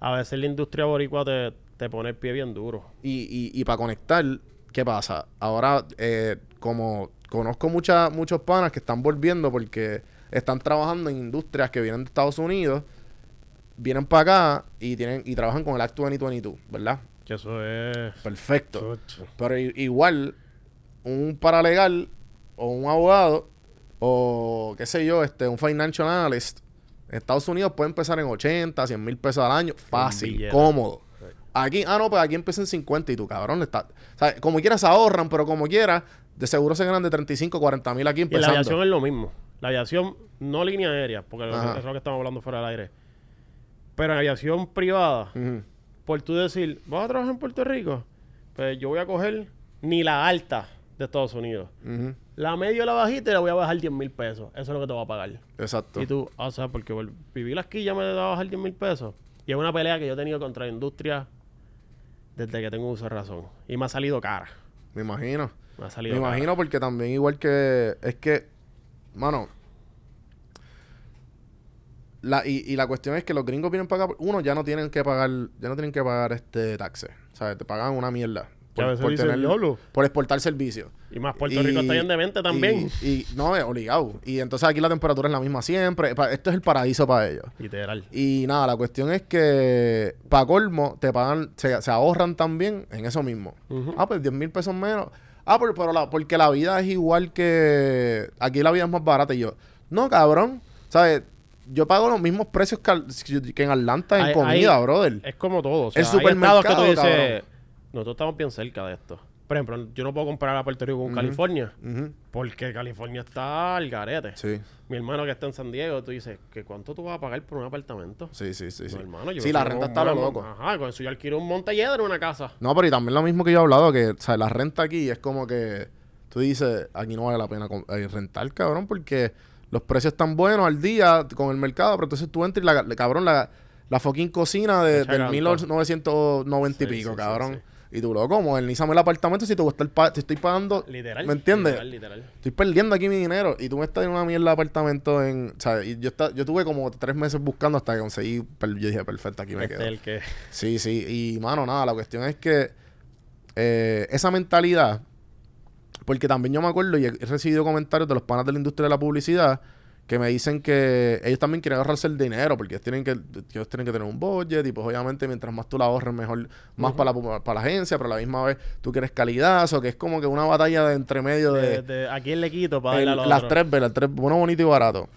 a veces la industria boricua te, te pone el pie bien duro. Y, y, para conectar, ¿qué pasa? Ahora, eh, como conozco mucha, muchos panas que están volviendo porque están trabajando en industrias que vienen de Estados Unidos, vienen para acá y tienen y trabajan con el Act 2022, ¿verdad? Que eso es... Perfecto. Pero igual, un paralegal o un abogado o qué sé yo, este, un financial analyst en Estados Unidos puede empezar en 80, 100 mil pesos al año, fácil, cómodo. Aquí, ah, no, pues aquí empieza en 50 y tu cabrón está. O sea, como quieras ahorran, pero como quieras, de seguro se ganan de 35, 40 mil aquí Y en la empezando. aviación es lo mismo. La aviación, no línea aérea, porque eso Ajá. es lo que estamos hablando fuera del aire. Pero en aviación privada. Por tú decir, ¿vas a trabajar en Puerto Rico? Pues yo voy a coger ni la alta de Estados Unidos. La media o la bajita y le voy a bajar 10 mil pesos. Eso es lo que te va a pagar. Exacto. Y tú, o sea, porque vivir aquí ya me va a bajar 10 mil pesos. Y es una pelea que yo he tenido contra la industria desde que tengo uso de razón. Y me ha salido cara. Me imagino. Me ha Me salido imagino porque también igual que... Es que, mano... La, y, y la cuestión es que los gringos vienen para acá... Uno, ya no tienen que pagar... Ya no tienen que pagar este taxes. O sea, te pagan una mierda. Veces dicen, "Diablo". por exportar servicios. Y más Puerto Rico está bien de mente también. Y, y- no, es obligado. Y entonces aquí la temperatura es la misma siempre. Esto es el paraíso para ellos. Literal. Y nada, la cuestión es que para colmo te pagan, se, se ahorran también en eso mismo. Ah, pues 10 mil pesos menos. Ah, pero, pero la, porque la vida es igual que... Aquí la vida es más barata. Y yo, no, cabrón. ¿Sabes? Yo pago los mismos precios que, en Atlanta en Hay- comida, hay- brother. Es como todo. O sea, El hay estados que tú supermercado, dices, nosotros estamos bien cerca de esto. Por ejemplo, yo no puedo comparar a Puerto Rico con California. Porque California está al garete. Sí, Mi hermano que está en San Diego, tú dices, ¿que ¿cuánto tú vas a pagar por un apartamento? sí, sí, sí. Sí, No, hermano, yo sí la renta está lo loco. Ajá, con eso yo alquilo un Montelledra en una casa. No, pero y también lo mismo que yo he hablado, que o sea, la renta aquí es como que tú dices, aquí no vale la pena eh, rentar, cabrón, porque los precios están buenos al día con el mercado, pero entonces tú entras y la, la- cabrón, la, la fucking cocina de, del canto. 1990 y Sí, pico, sí, sí, cabrón. sí. Y tú, loco, modernízame el apartamento si te, gusta el pa- te estoy pagando. Literal. ¿Me entiendes? Literal, literal. Estoy perdiendo aquí mi dinero y tú me estás en una mierda de apartamento en... O sea, y yo, esta- yo tuve como tres meses buscando hasta que conseguí... Yo dije, perfecto, aquí me Este quedo. el que... Sí, sí. Y, mano, nada, la cuestión es que eh, esa mentalidad, Porque también yo me acuerdo y he recibido comentarios de los panas de la industria de la publicidad que me dicen que ellos también quieren ahorrarse el dinero porque ellos tienen que, ellos tienen que tener un budget y pues obviamente mientras más tú la ahorres mejor, más para, la, para la agencia, pero a la misma vez tú quieres calidad, o que es como que una batalla de entre medio de... De, de ¿A quién le quito para darle a el- los las otros? tres velas, tres, bueno, bonito y barato.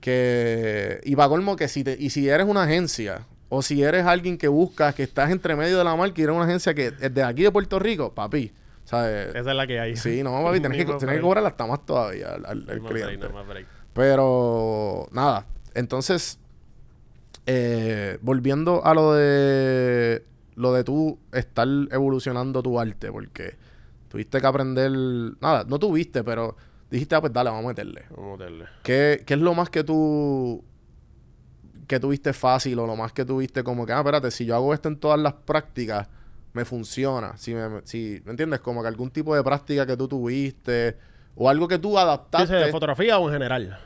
Que, y para colmo que si, te, y si eres una agencia o si eres alguien que buscas que estás entre medio de la marca y eres una agencia que es de aquí de Puerto Rico, papi, ¿sabes? Esa es la que hay. Sí, no, papi, [laughs] tienes que, tienes que cobrar hasta más todavía al, al- break, cliente. break. Pero nada, entonces, eh, volviendo a lo de lo de tú estar evolucionando tu arte, porque tuviste que aprender, nada, no tuviste, pero dijiste, ah, pues dale, vamos a meterle. Vamos a meterle. ¿Qué, qué es lo más que tú que tuviste fácil o lo más que tuviste como que, ah, espérate, si yo hago esto en todas las prácticas, me funciona? Si me, si, ¿me entiendes? Como que algún tipo de práctica que tú tuviste o algo que tú ¿Qué adaptaste. ¿De fotografía o en general?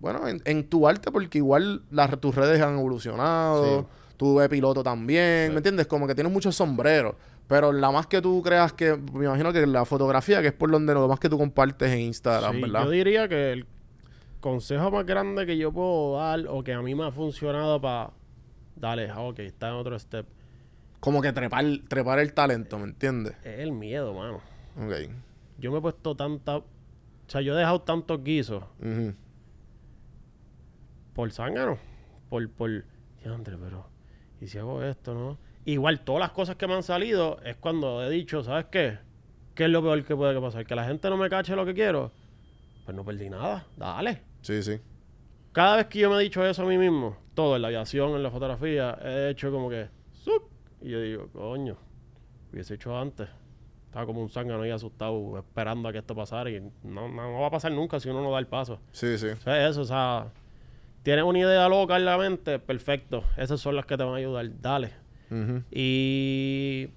Bueno, en, en tu arte, porque igual las, tus redes han evolucionado, Sí. tú ves piloto también, Sí. ¿me entiendes? Como que tienes muchos sombreros. Pero la más que tú creas que, me imagino que la fotografía, que es por donde lo más que tú compartes en Instagram, Sí, ¿verdad? Yo diría que el consejo más grande que yo puedo dar o que a mí me ha funcionado para... Dale, ah, ok, está en otro step. Como que trepar, trepar el talento, ¿me entiendes? Es el miedo, mano. Ok. Yo me he puesto tanta... O sea, yo he dejado tantos guisos Ujú. por zángano. Por, por... Pero... ¿Y si hago esto, no? Igual, todas las cosas que me han salido es cuando he dicho, ¿sabes qué? ¿Qué es lo peor que puede pasar? Que la gente no me cache lo que quiero. Pues no perdí nada. Dale. Sí, sí. Cada vez que yo me he dicho eso a mí mismo, todo en la aviación, en la fotografía, he hecho como que... Y yo digo, coño, hubiese hecho antes. Estaba como un zángano ahí asustado, esperando a que esto pasara. Y no, no, no va a pasar nunca si uno no da el paso. Sí, sí. O sea, eso, o sea... Tienes una idea loca en la mente, perfecto. Esas son las que te van a ayudar. Dale. Y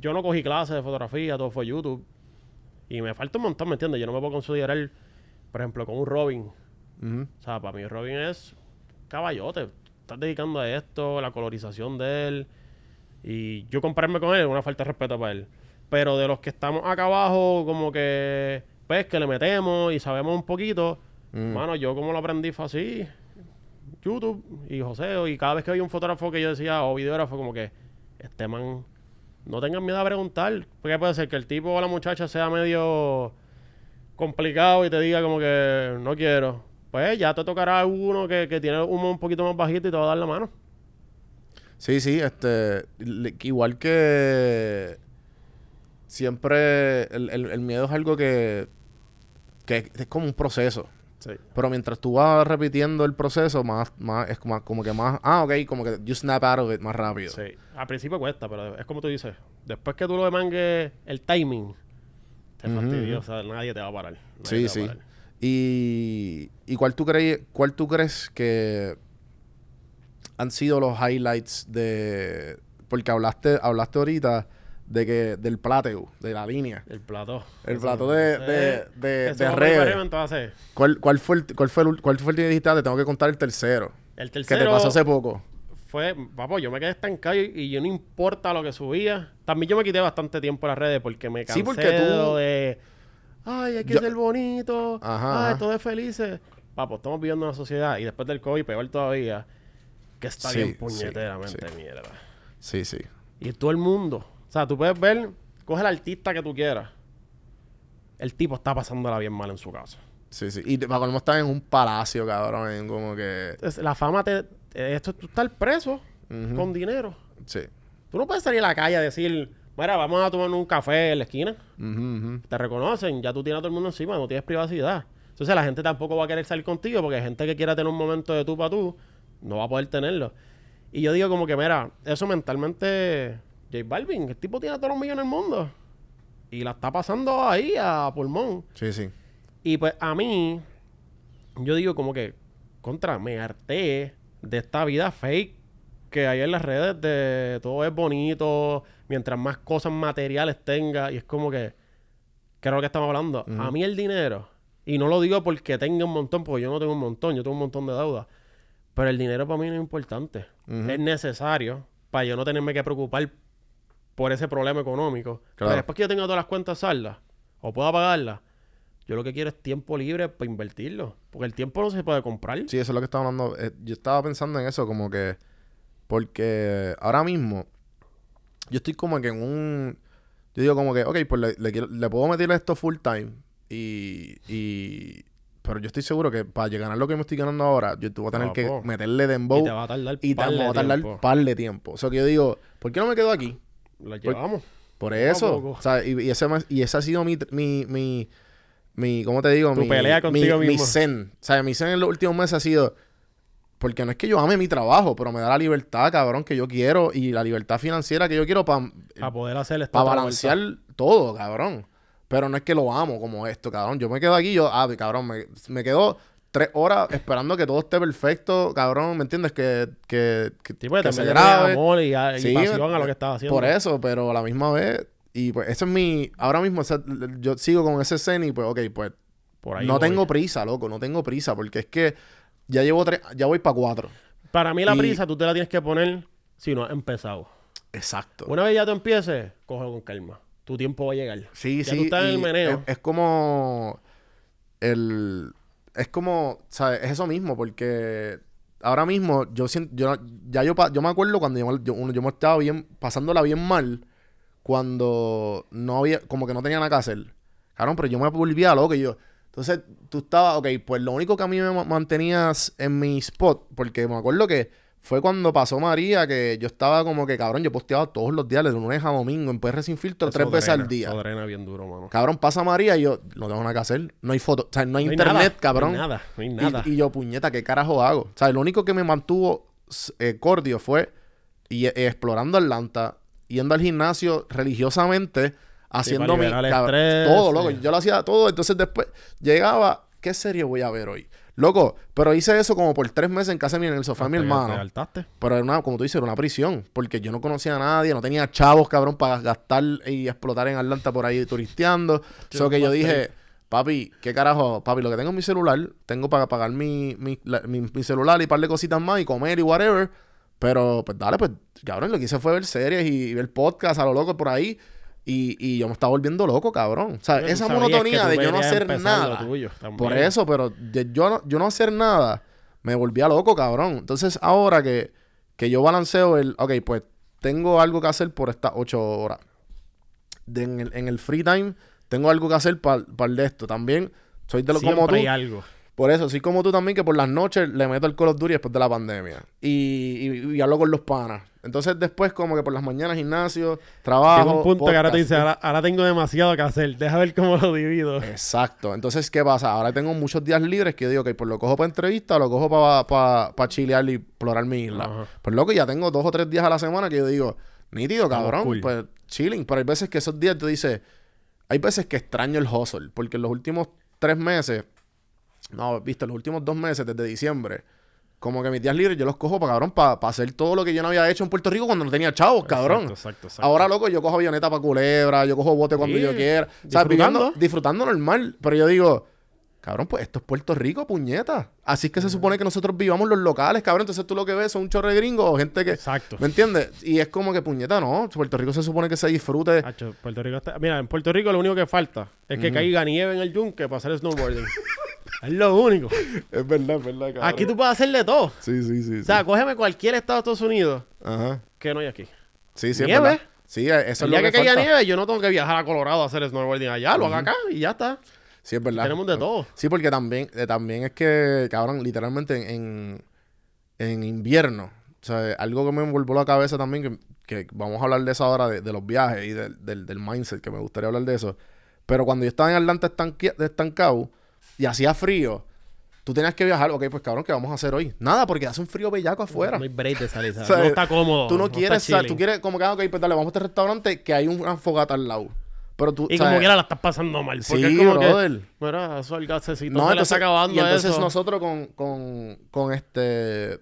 yo no cogí clases de fotografía, todo fue YouTube. Y me falta un montón, ¿me entiendes? Yo no me puedo considerar, por ejemplo, con un Robin. O sea, para mí Robin es caballote. Estás dedicando a esto, la colorización de él. Y yo compararme con él es una falta de respeto para él. Pero de los que estamos acá abajo, como que, pues, que le metemos y sabemos un poquito. Mm. Mano, yo como lo aprendí fue así. YouTube y Joseo. Y cada vez que había un fotógrafo que yo decía, o videógrafo, como que, este man, no tengan miedo a preguntar. Porque puede ser que el tipo o la muchacha sea medio complicado y te diga como que no quiero. Pues ya te tocará uno que, que tiene humo un poquito más bajito y te va a dar la mano. Sí, sí, este, igual que siempre el, el- el miedo es algo que, que es como un proceso. Sí. Pero mientras tú vas repitiendo el proceso, más, más, es como, como que más, ah, ok, como que you snap out of it más rápido. Sí. Al principio cuesta, pero es como tú dices. Después que tú lo demangues el timing, te ujú. O sea, nadie te va a parar. Nadie Sí, va a sí. parar. Y, y cuál tú cuál tú crees que han sido los highlights de porque hablaste, hablaste ahorita de que del plateo, de la línea. El plato. El plato de, de, de, de redes. ¿Cuál, cuál fue el, cuál fue el, cuál fue el que dijiste? Ah, Te tengo que contar el tercero. El Que te pasó hace poco. fue, papo, yo me quedé estancado y, y yo no importa lo que subía. También yo me quité bastante tiempo en las redes porque me cansé Sí, porque tú- de ay, hay que Yo- ser bonito, Ajá, ay, ajá. todo es felices. Papo, estamos viviendo una sociedad y después del COVID, peor todavía, que está Sí, bien puñeteramente sí. mierda. Sí, sí. Y todo el mundo, o sea, tú puedes ver, coge el artista que tú quieras. El tipo está pasándola bien mal en su casa. Sí, sí. Y para colmo están en un palacio, cabrón. en como que. La fama te, te- esto tú estás preso con dinero. Sí. Tú no puedes salir a la calle a decir, mira, vamos a tomar un café en la esquina. Te reconocen, ya tú tienes a todo el mundo encima, no tienes privacidad. Entonces la gente tampoco va a querer salir contigo porque hay gente que quiera tener un momento de tú para tú, no va a poder tenerlo. Y yo digo como que, mira, eso mentalmente, J Balvin, el tipo tiene todos los millones del mundo. Y la está pasando ahí a pulmón. Sí, sí. Y pues a mí, yo digo como que, contra, me harté de esta vida fake que hay en las redes de todo es bonito, mientras más cosas materiales tenga, y es como que, ¿qué es lo que estamos hablando? A mí el dinero, y no lo digo porque tenga un montón, porque yo no tengo un montón, yo tengo un montón de deudas, pero el dinero para mí no es importante, es necesario para yo no tenerme que preocupar por ese problema económico. Claro. Pero después que yo tenga todas las cuentas saldas, o pueda pagarla, yo lo que quiero es tiempo libre para invertirlo. Porque el tiempo no se puede comprar. Sí, eso es lo que estaba hablando. Eh, yo estaba pensando en eso, como que. Porque ahora mismo. Yo estoy como que en un. Yo digo como que, ok, pues le, le quiero- le puedo meter esto full time. Y. y pero yo estoy seguro que para llegar a lo que me estoy ganando ahora, yo voy a tener que Papo. meterle dembow. y te va a tardar Y te par de va a tardar tiempo. par de tiempo. O sea que yo digo, ¿por qué no me quedo aquí? La llevamos. Por eso. O sea, y, y ese, y ese ha sido mi, mi, mi, mi ¿cómo te digo? Tu mi, pelea contigo mi, mi mismo. zen. O sea, mi zen en los últimos meses ha sido, porque no es que yo ame mi trabajo, pero me da la libertad, cabrón, que yo quiero y la libertad financiera que yo quiero para Para poder hacer esta para balancear vuelta. todo, cabrón. Pero no es que lo amo como esto, cabrón. Yo me quedo aquí, yo, ah, cabrón, me, me quedo tres horas esperando que todo esté perfecto, cabrón, ¿me entiendes? Que, que, que, Sí, que se grabe. amor y, y Sí, pasión a lo que estás haciendo. Por eso, pero a la misma vez, y pues eso es mi, ahora mismo, o sea, yo sigo con ese zen y pues, ok, pues Por ahí no voy. tengo prisa, loco, no tengo prisa, porque es que ya llevo tres, ya voy para cuatro. Para mí la Y- prisa tú te la tienes que poner si no has empezado. Exacto. Una vez ya tú empieces, cógelo con calma. Tu tiempo va a llegar. sí, ya sí. tú estás en el meneo. Es, es como el, es como, ¿sabes? Es eso mismo, porque ahora mismo yo siento, yo, ya yo, yo me acuerdo cuando yo, yo, yo me estaba bien, pasándola bien mal, cuando no había, como que no tenía nada que hacer. Cabrón, pero yo me volvía loco y yo. Entonces, tú estabas, ok, pues lo único que a mí me ma- mantenías en mi spot, porque me acuerdo que fue cuando pasó María, que yo estaba como que, cabrón, yo posteaba todos los días, de lunes a domingo, en PR Sin Filtro, Eso tres veces al día. Eso drena bien duro, mano. Cabrón, pasa María y yo, no tengo nada que hacer, no hay foto, o sea, no hay No hay internet, nada, cabrón. No hay nada, no hay nada. Y, yo, puñeta, ¿qué carajo hago? O sea, lo único que me mantuvo eh, cordio fue y, eh, explorando Atlanta, yendo al gimnasio religiosamente, haciendo mi... el cabrón, estrés, todo, loco. sí. Yo lo hacía todo. Entonces después llegaba, ¿qué serie voy a ver hoy? Loco, pero hice eso como por tres meses en casa de mi, en el sofá de mi hermano. te. Pero era una, como tú dices, era una prisión. Porque yo no conocía a nadie, no tenía chavos, cabrón, para gastar y explotar en Atlanta por ahí turisteando. Eso que yo dije, papi, ¿qué carajo? Papi, lo que tengo en mi celular, tengo para pagar mi, mi, la- mi- mi celular y un par de cositas más y comer y whatever. Pero, pues dale, pues, cabrón, lo que hice fue ver series y ver podcasts a lo loco por ahí. Y, y yo me estaba volviendo loco, cabrón. O sea, Pero tú esa monotonía tú de yo no hacer nada. tuyo. Por eso, pero de- yo, no, yo no hacer nada me volvía loco, cabrón. Entonces, ahora que, que yo balanceo el, ok, pues tengo algo que hacer por estas ocho horas. De- en, el, en el free time, tengo algo que hacer para el de esto. También soy de lo como Siempre tú. hay algo. Por eso, soy como tú también, que por las noches le meto el Call of Duty después de la pandemia. Y, y, y hablo con los panas. Entonces, después, como que por las mañanas, gimnasio, trabajo. Llega un punto que ahora te dice, ahora, ahora tengo demasiado que hacer. Deja ver cómo lo divido. Exacto. Entonces, ¿qué pasa? Ahora tengo muchos días libres que yo digo, ok, pues lo cojo para entrevista o lo cojo para pa, pa chilear y explorar mi isla. Ajá. Pues loco, ya tengo dos o tres días a la semana que yo digo, nítido, Estamos cabrón, cool. pues chilling. Pero hay veces que esos días tú dices, hay veces que extraño el hustle, porque en los últimos tres meses, no, viste, los últimos dos meses desde diciembre, como que mis días libres yo los cojo para cabrón, para hacer todo lo que yo no había hecho en Puerto Rico cuando no tenía chavos, cabrón. Exacto, exacto, exacto. Ahora, loco, yo cojo avioneta para culebra, yo cojo bote cuando Sí, yo quiera. O sea, disfrutando. viviendo- disfrutando normal. Pero yo digo, cabrón, pues esto es Puerto Rico, puñeta. Así es que se supone que nosotros vivamos los locales, cabrón. Entonces tú lo que ves son un chorro de gringos o gente que. Exacto. ¿Me entiendes? Y es como que, puñeta, no. Puerto Rico se supone que se disfrute. Hacho, Puerto Rico está- Mira, en Puerto Rico lo único que falta es que caiga nieve en el yunque para hacer snowboarding. [laughs] es lo único. [laughs] Es verdad, es verdad, cabrón. Aquí tú puedes hacer de todo. Sí, sí, sí. O sea, cógeme cualquier estado de Estados Unidos Ajá. que no hay aquí. Sí, sí, es Nieve. verdad. Sí, eso es lo día que, que, caiga falta. nieve, yo no tengo que viajar a Colorado a hacer snowboarding allá. Lo hago acá y ya está. Sí, es verdad. Tenemos de todo. Sí, porque también, eh, también es que, cabrón, literalmente en, en invierno, o sea, algo que me envolvió la cabeza también, que, que vamos a hablar de eso ahora, de, de los viajes y del, del, del mindset, que me gustaría hablar de eso. Pero cuando yo estaba en Atlanta estanqui- estancado y hacía frío, tú tenías que viajar, ok, pues cabrón, ¿qué vamos a hacer hoy? Nada, porque hace un frío bellaco afuera. No hay break de salir. ¿sabes? [laughs] O sea, no está cómodo. Tú no, quieres, sa- chilling. tú quieres como que, ah, ok, pues dale, vamos a este restaurante que hay una fogata al lado. Pero tú, Y sea, como quiera la estás pasando mal. Porque Sí, es como brother. que. Mira, eso el gasecito No, se le entonces, está acabando y entonces eso. nosotros con, con, con este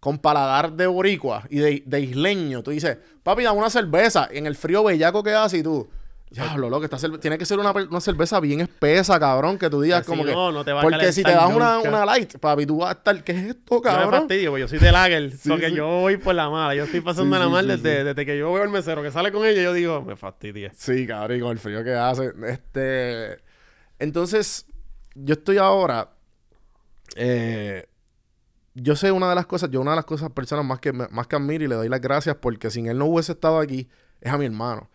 con paladar de boricua y de, de isleño, tú dices, papi, dame una cerveza en el frío bellaco que hace y tú, Diablo, loco, esta cerve- tiene que ser una, una cerveza bien espesa, cabrón, que tú digas Así como que... no, no te va a porque si te das una, una light, papi, tú vas a estar... ¿Qué es esto, No me cabrón? fastidio, porque yo soy de lager. [laughs] so que sí. yo voy por la mala. Yo estoy pasando Sí, la sí, mal sí, desde, sí. desde que yo veo al mesero que sale con ella. Yo digo, me fastidia. Sí, cabrón, y con el frío que hace. Este. Entonces, yo estoy ahora. eh, yo sé una de las cosas, yo una de las cosas, personas más que, más que admiro y le doy las gracias porque sin él no hubiese estado aquí, es a mi hermano.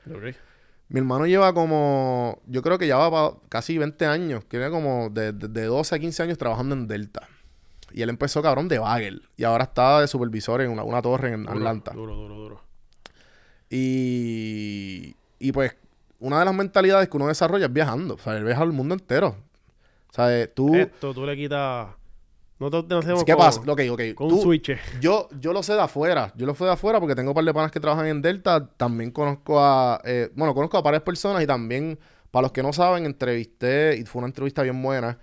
Mi hermano lleva como, yo creo que lleva pa- casi 20 años, que era como de, de, de 12 a 15 años trabajando en Delta. Y él empezó, cabrón, de bagel. Y ahora está de supervisor en una, una torre en Duro, Atlanta. Duro, duro, duro. Y, y pues, una de las mentalidades que uno desarrolla es viajando. O sea, él viaja al mundo entero. O sea, eh, tú... Esto tú le quitas. Nosotros te hacemos ¿Qué pasa? Ok, ok. con tú- un switch. Yo, yo lo sé de afuera. Yo lo sé de afuera porque tengo un par de panas que trabajan en Delta. También conozco a... eh, bueno, conozco a varias personas y también, para los que no saben, entrevisté, y fue una entrevista bien buena,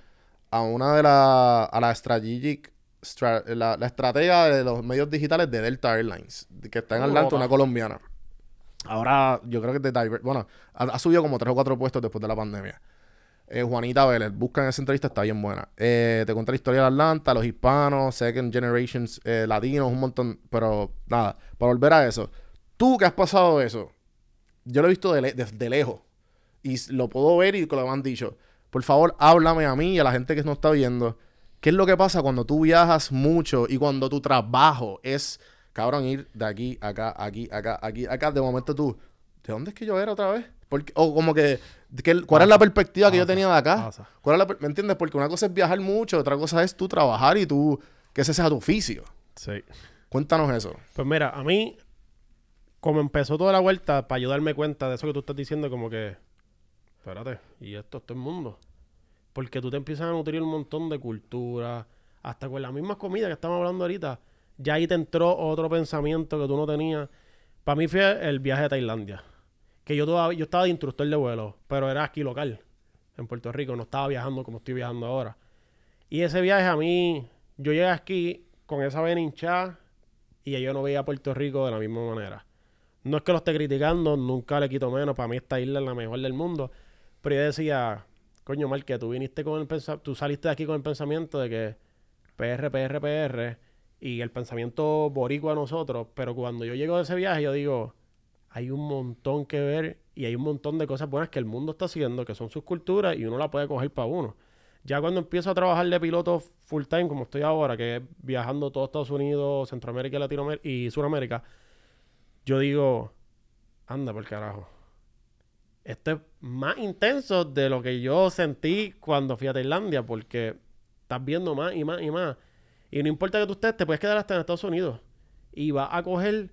a una de las... a la strategic... stra- la, la estratega de los medios digitales de Delta Airlines, que está en Atlanta, Europa. una colombiana. Ahora, yo creo que es de Diver... Bueno, ha, ha subido como tres o cuatro puestos después de la pandemia. Eh, Juanita Vélez, buscan esa entrevista, está bien buena. Eh, te cuenta la historia de Atlanta, los hispanos, second generations, eh, latinos, un montón. Pero nada, para volver a eso. Tú que has pasado eso, yo lo he visto de, le- de- de lejos. Y lo puedo ver y lo han dicho. Por favor, háblame a mí y a la gente que nos está viendo. ¿Qué es lo que pasa cuando tú viajas mucho y cuando tu trabajo es, cabrón, ir de aquí, acá, aquí, acá, aquí, acá? De momento tú, ¿de dónde es que yo era otra vez? Porque, o como que, que- ¿cuál es la perspectiva que yo pasa, tenía de acá? pasa. ¿Cuál es la ¿Me entiendes? Porque una cosa es viajar mucho, otra cosa es tú trabajar y tú, que ese sea tu oficio. Sí. Cuéntanos eso. Pues mira, a mí, como empezó toda la vuelta, para yo darme cuenta de eso que tú estás diciendo, como que, espérate, y esto es todo el mundo. Porque tú te empiezas a nutrir un montón de cultura, hasta con las mismas comidas que estamos hablando ahorita, ya ahí te entró otro pensamiento que tú no tenías. Para mí fue el viaje a Tailandia. Que yo todavía, yo estaba de instructor de vuelo, pero era aquí local, en Puerto Rico, no estaba viajando como estoy viajando ahora. Y ese viaje a mí, yo llegué aquí con esa vena hinchada y yo no veía a Puerto Rico de la misma manera. No es que lo esté criticando, nunca le quito menos, para mí esta isla es la mejor del mundo, pero yo decía, coño, Mal, que tú viniste con el pensamiento, tú saliste de aquí con el pensamiento de que PR, PR, PR y el pensamiento boricua a nosotros, pero cuando yo llego de ese viaje yo digo, hay un montón que ver y hay un montón de cosas buenas que el mundo está haciendo, que son sus culturas y uno la puede coger para uno. Ya cuando empiezo a trabajar de piloto full time, como estoy ahora, que es viajando todo Estados Unidos, Centroamérica y Latinoamérica y Sudamérica, yo digo, anda por carajo. Esto es más intenso de lo que yo sentí cuando fui a Tailandia, porque estás viendo más y más y más. Y no importa que tú estés, te puedes quedar hasta en Estados Unidos. Y vas a coger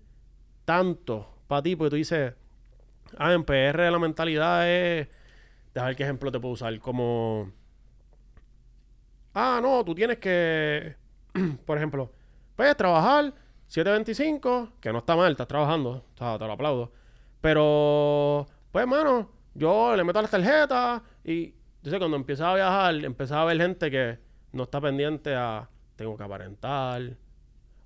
tanto para ti, porque tú dices, ah, en PR la mentalidad es, déjame ver qué ejemplo te puedo usar, como, ah, no, tú tienes que, [clears throat] por ejemplo, pues trabajar 7.25, que no está mal, estás trabajando, o sea, te lo aplaudo. Pero, pues, mano, yo le meto las tarjetas y, entonces cuando empiezas a viajar, empezaba a ver gente que no está pendiente a, tengo que aparentar,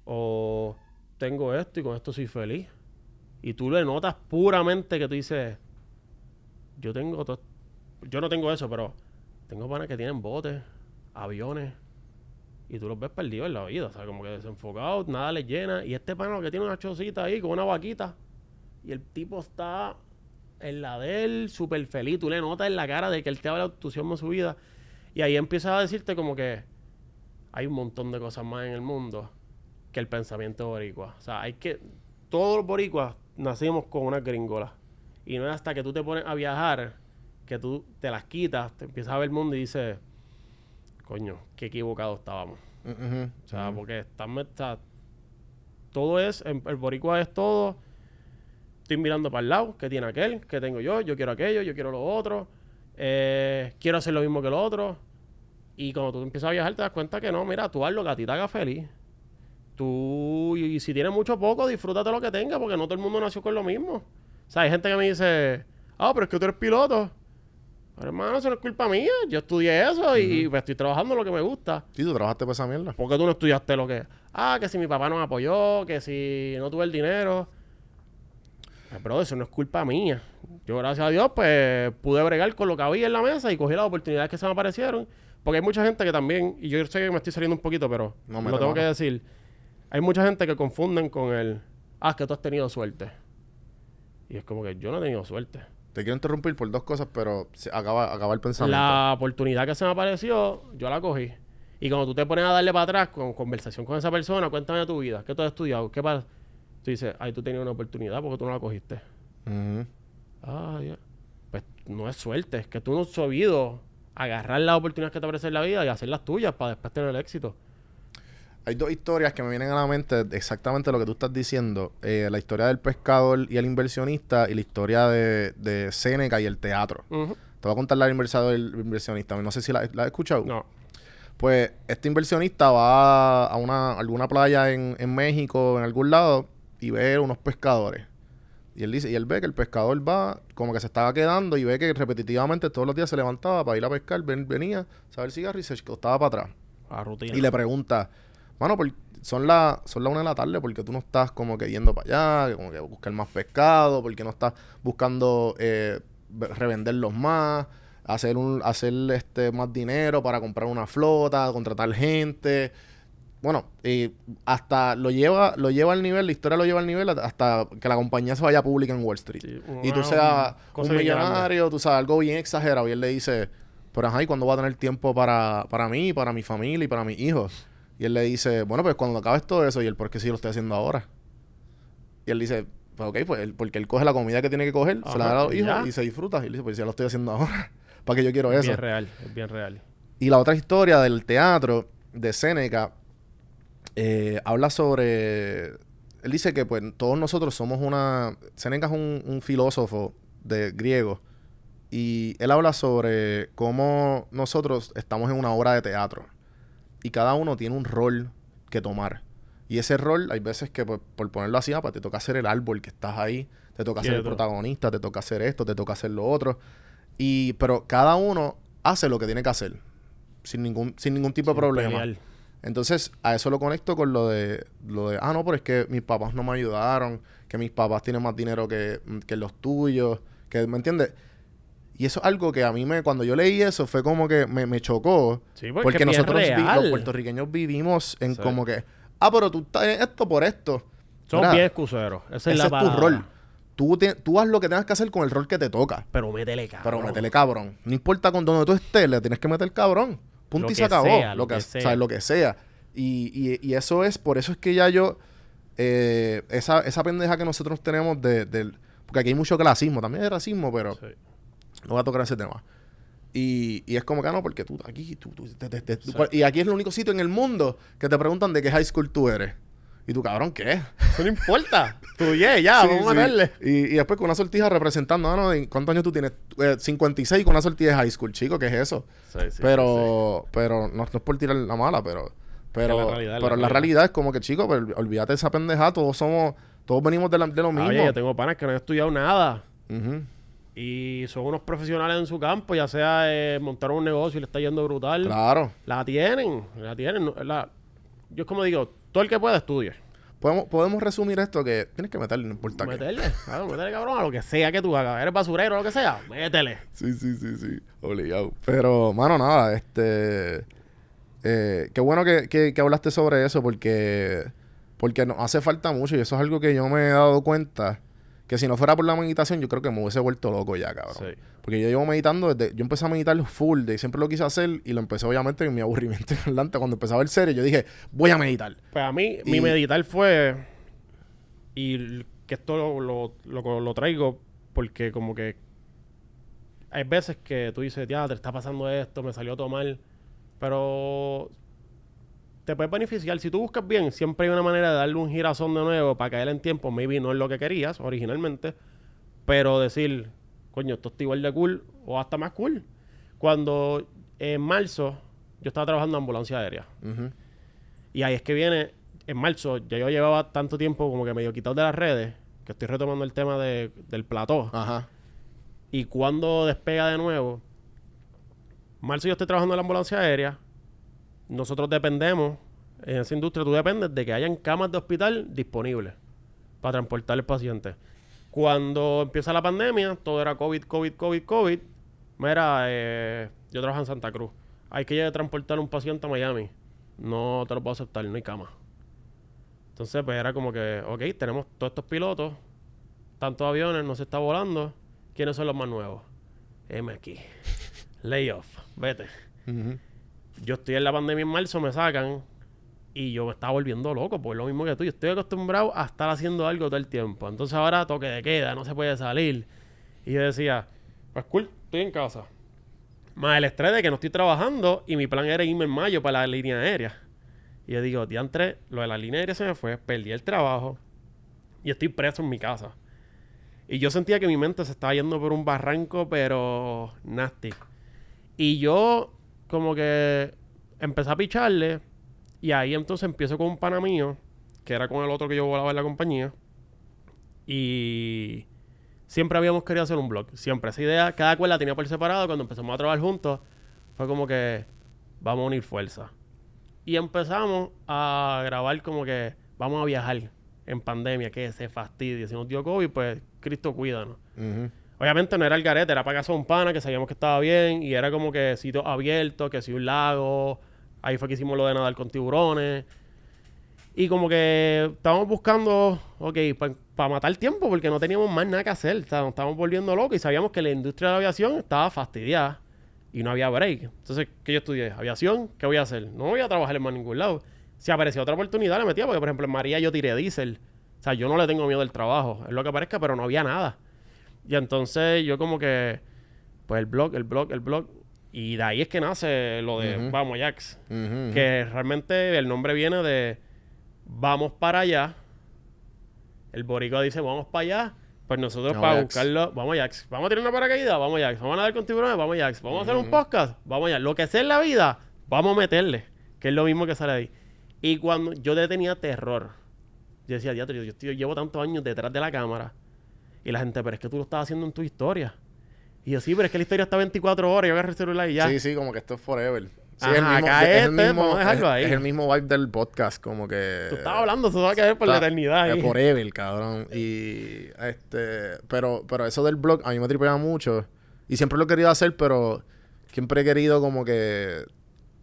o tengo esto y con esto soy feliz. Y tú le notas puramente que tú dices, yo tengo yo no tengo eso, pero tengo panas que tienen botes, aviones, y tú los ves perdidos en la vida, o sea, como que desenfocados, nada les llena. Y este pana que tiene una chocita ahí con una vaquita, y el tipo está en la de él, súper feliz. Tú le notas en la cara de que él te habla de su vida. Y ahí empiezas a decirte como que hay un montón de cosas más en el mundo que el pensamiento boricua. O sea, hay que... Todos los boricuas nacimos con una gringola. Y no es hasta que tú te pones a viajar que tú te las quitas, te empiezas a ver el mundo y dices, coño, qué equivocado estábamos. Ujú. O sea, porque están, está- todo es, el, el boricua es todo. Estoy mirando para el lado, que tiene aquel, que tengo yo, yo quiero aquello, yo quiero lo otro, eh, quiero hacer lo mismo que lo otro. Y cuando tú empiezas a viajar te das cuenta que no, mira, tú haz lo que a ti te haga feliz. Tú, y, si tienes mucho poco, disfrútate lo que tengas, porque no todo el mundo nació con lo mismo. O sea, hay gente que me dice, ah, pero es que tú eres piloto. Pero hermano, eso no es culpa mía. Yo estudié eso y pues, estoy trabajando lo que me gusta. Sí, tú trabajaste para esa mierda. ¿Por qué tú no estudiaste lo que? Ah, que si mi papá no me apoyó, que si no tuve el dinero. Pues, bro, eso no es culpa mía. Yo, gracias a Dios, pues pude bregar con lo que había en la mesa y cogí las oportunidades que se me aparecieron. Porque hay mucha gente que también, y yo sé que me estoy saliendo un poquito, pero No, me lo tengo que decir. Hay mucha gente que confunden con el, ah, es que tú has tenido suerte. Y es como que yo no he tenido suerte. Te quiero interrumpir por dos cosas, pero se acaba, acaba el pensamiento. La oportunidad que se me apareció, yo la cogí. Y cuando tú te pones a darle para atrás con conversación con esa persona, cuéntame de tu vida, ¿qué tú has estudiado? ¿Qué pasa? Tú dices, ay, tú tenías una oportunidad porque tú no la cogiste. Ujú. Ah, ya. Pues no es suerte, es que tú no has sabido agarrar las oportunidades que te aparecen en la vida y hacer las tuyas para después tener el éxito. Hay dos historias que me vienen a la mente exactamente lo que tú estás diciendo. Eh, la historia del pescador y el inversionista y la historia de, de Seneca y el teatro. Te voy a contar la del inversador y el inversionista. No sé si la, la has escuchado. No. Pues este inversionista va a una, alguna playa en, en México, en algún lado, y ve unos pescadores. Y él dice, y él ve que el pescador va, como que se estaba quedando, y ve que repetitivamente todos los días se levantaba para ir a pescar, ven- venía, saber el cigarro y se acostaba para atrás. A rutina. Y le pregunta, mano, por- son las son la una de la tarde, porque tú no estás como que yendo para allá, como que buscar más pescado, porque no estás buscando eh, ve- revenderlos más, hacer un hacer este más dinero para comprar una flota, contratar gente. Bueno, y hasta lo lleva lo lleva al nivel, la historia lo lleva al nivel hasta que la compañía se vaya pública en Wall Street. Sí, y tú seas un millonario, tú sabes, algo bien exagerado. Y él le dice, pero ajá, ¿y cuándo voy a tener tiempo para, para mí, para mi familia y para mis hijos? Y él le dice, bueno, pues cuando acabes todo eso, y él, ¿por qué sí lo estoy haciendo ahora? Y él dice, pues ok, pues él- porque él coge la comida que tiene que coger, se la da a los hijos y se disfruta. Y él dice, pues ya lo estoy haciendo ahora. [laughs] ¿Para qué yo quiero Es eso? bien real, es bien real. Y la otra historia del teatro de Séneca eh, habla sobre. Él dice que pues todos nosotros somos una. Séneca es un, un filósofo de griego. Y él habla sobre cómo nosotros estamos en una obra de teatro. Y cada uno tiene un rol que tomar. Y ese rol, hay veces que, pues, por ponerlo así, ah, pues te toca ser el árbol que estás ahí, te toca ser el protagonista, te toca hacer esto, te toca hacer lo otro. Y, pero cada uno hace lo que tiene que hacer. Sin ningún, sin ningún tipo de problema. pelear. Entonces, a eso lo conecto con lo de, lo de, ah, no, pero es que mis papás no me ayudaron, que mis papás tienen más dinero que, que los tuyos, que, ¿me entiendes? Y eso es algo que a mí me, cuando yo leí eso, fue como que me, me chocó. Sí, porque es nosotros, vi- los puertorriqueños, vivimos en Sí. como que, ah, pero tú estás en esto por esto. Somos Mira, bien excuseros. Esa ese es es, la tu palabra. rol. Tú, te- tú haz lo que tengas que hacer con el rol que te toca. Pero métele cabrón. Pero métele cabrón. No importa con donde tú estés, le tienes que meter cabrón. Punto Lo y se acabó. sea, lo, lo que, que o sea, sea. lo que sea. Y, y- y eso es, por eso es que ya yo, eh, esa, esa pendeja que nosotros tenemos de, del, porque aquí hay mucho clasismo, también hay racismo, pero Sí. No voy a tocar ese tema. Y, y es como que "Ah, no, porque tú aquí, tú, tú- te- te- te- Sí. y aquí es el único sitio en el mundo que te preguntan de qué high school tú eres. Y tú, cabrón, ¿qué? Eso no importa. Tú yeah, ya, Sí, vamos sí. a meterle. Y, y después con una sortija representando, ah, no, ¿y ¿cuántos años tú tienes? Eh, 56 con una sortija de high school, chico, ¿qué es eso? Sí, sí, pero, pero, no, no es por tirar la mala, pero, pero, la realidad pero la la realidad. es como que, chico, pero olvídate de esa pendejada, todos somos, todos venimos de, la- de lo sí. mismo. Oye, yo tengo panas que no han estudiado nada. Ujú. Y son unos profesionales en su campo, ya sea eh, montar un negocio y le está yendo brutal. Claro. La tienen, la tienen. no- la- Yo es como digo, todo el que pueda estudie. Podemos, podemos resumir esto que tienes que meterle, no importa qué. Meterle, claro, meterle cabrón a lo que sea que tú hagas. Eres basurero o lo que sea, métele. Sí, sí, sí, sí. Obligado. Pero, mano, nada, este. eh, qué bueno que, que- que hablaste sobre eso porque. Porque nos hace falta mucho y eso es algo que yo me he dado cuenta. Que si no fuera por la meditación, yo creo que me hubiese vuelto loco ya, cabrón. Sí. Porque yo llevo meditando desde. Yo empecé a meditar full de siempre lo quise hacer y lo empecé, obviamente, en mi aburrimiento [laughs] adelante. Cuando empezaba el serie, yo dije, voy a meditar. Pues a mí, Y- mi meditar fue. Y que esto lo, lo, lo- lo traigo porque, como que. Hay veces que tú dices, ya, te está pasando esto, me salió todo mal. Pero. Te puede beneficiar. Si tú buscas bien, siempre hay una manera de darle un girazón de nuevo para caer en tiempo. Maybe no es lo que querías originalmente. Pero decir, coño, esto está igual de cool o hasta más cool. Cuando en marzo yo estaba trabajando en ambulancia aérea. Y ahí es que viene, en marzo, ya yo llevaba tanto tiempo como que medio quitado de las redes, que estoy retomando el tema de- del plató. Ajá. Y cuando despega de nuevo, marzo yo estoy trabajando en la ambulancia aérea, nosotros dependemos, en esa industria tú dependes de que hayan camas de hospital disponibles para transportar al paciente. Cuando empieza la pandemia, todo era COVID, COVID, COVID, COVID. Mira, eh, yo trabajo en Santa Cruz. Hay que transportar un paciente a Miami. No te lo puedo aceptar, no hay cama. Entonces, pues era como que, ok, tenemos todos estos pilotos, tantos aviones, no se está volando. ¿Quiénes son los más nuevos? M aquí. [laughs] Layoff, vete. Ujú. Yo estoy en la pandemia en marzo, me sacan y yo me estaba volviendo loco, pues lo mismo que tú. Yo estoy acostumbrado a estar haciendo algo todo el tiempo. Entonces ahora toque de queda, no se puede salir. Y yo decía, pues cool, estoy en casa. Más el estrés de que no estoy trabajando y mi plan era irme en mayo para la línea aérea. Y yo digo, diantre, lo de la línea aérea se me fue, perdí el trabajo y estoy preso en mi casa. Y yo sentía que mi mente se estaba yendo por un barranco, pero nasty. Y yo como que empecé a picharle y ahí entonces empiezo con un pana mío, que era con el otro que yo volaba en la compañía. Y siempre habíamos querido hacer un blog. Siempre. Esa idea, cada cual la tenía por separado. Cuando empezamos a trabajar juntos, fue como que vamos a unir fuerzas. Y empezamos a grabar como que vamos a viajar en pandemia, que se fastidia. Si nos dio COVID, pues Cristo cuídanos. Ujú. Obviamente no era el garete, era para casa un pana que sabíamos que estaba bien y era como que sitio abierto, que si un lago. Ahí fue que hicimos lo de nadar con tiburones. Y como que estábamos buscando, ok, para matar tiempo porque no teníamos más nada que hacer. O sea, nos estábamos volviendo locos y sabíamos que la industria de la aviación estaba fastidiada y no había break. Entonces, ¿qué yo estudié? ¿Aviación? ¿Qué voy a hacer? No voy a trabajar en más ningún lado. Si aparecía otra oportunidad, le metía porque, por ejemplo, en María yo tiré diésel. O sea, yo no le tengo miedo al trabajo. Es lo que aparezca, pero no había nada. Y entonces yo como que, pues el blog, el blog, el blog. Y de ahí es que nace lo de. Vamos. Ujú. Que realmente el nombre viene de Vamos para allá. El boricua dice Vamos para allá. Pues nosotros Vamos para buscarlo, vamos Ajax. Vamos a tirar una paracaídas, vamos Ajax. Vamos a nadar con tiburones, vamos Ajax. Vamos a hacer un podcast, vamos allá. Lo que sea en la vida, vamos a meterle. Que es lo mismo que sale ahí. Y cuando yo le tenía terror, yo decía, diatro, yo, yo llevo tantos años detrás de la cámara. Y la gente, pero es que tú lo estás haciendo en tu historia. Y yo, sí, pero es que la historia está 24 horas. Yo agarré el celular y ya. Sí, sí, como que esto es forever. Sí, Ajá, es el mismo, acá es el mismo, vamos a dejarlo es- ahí. es el mismo vibe del podcast, como que... Tú estabas hablando, eso va a quedar por la eternidad. Ahí. forever, cabrón. Y este, pero, pero eso del blog a mí me tripea mucho. Y siempre lo he querido hacer, pero siempre he querido como que.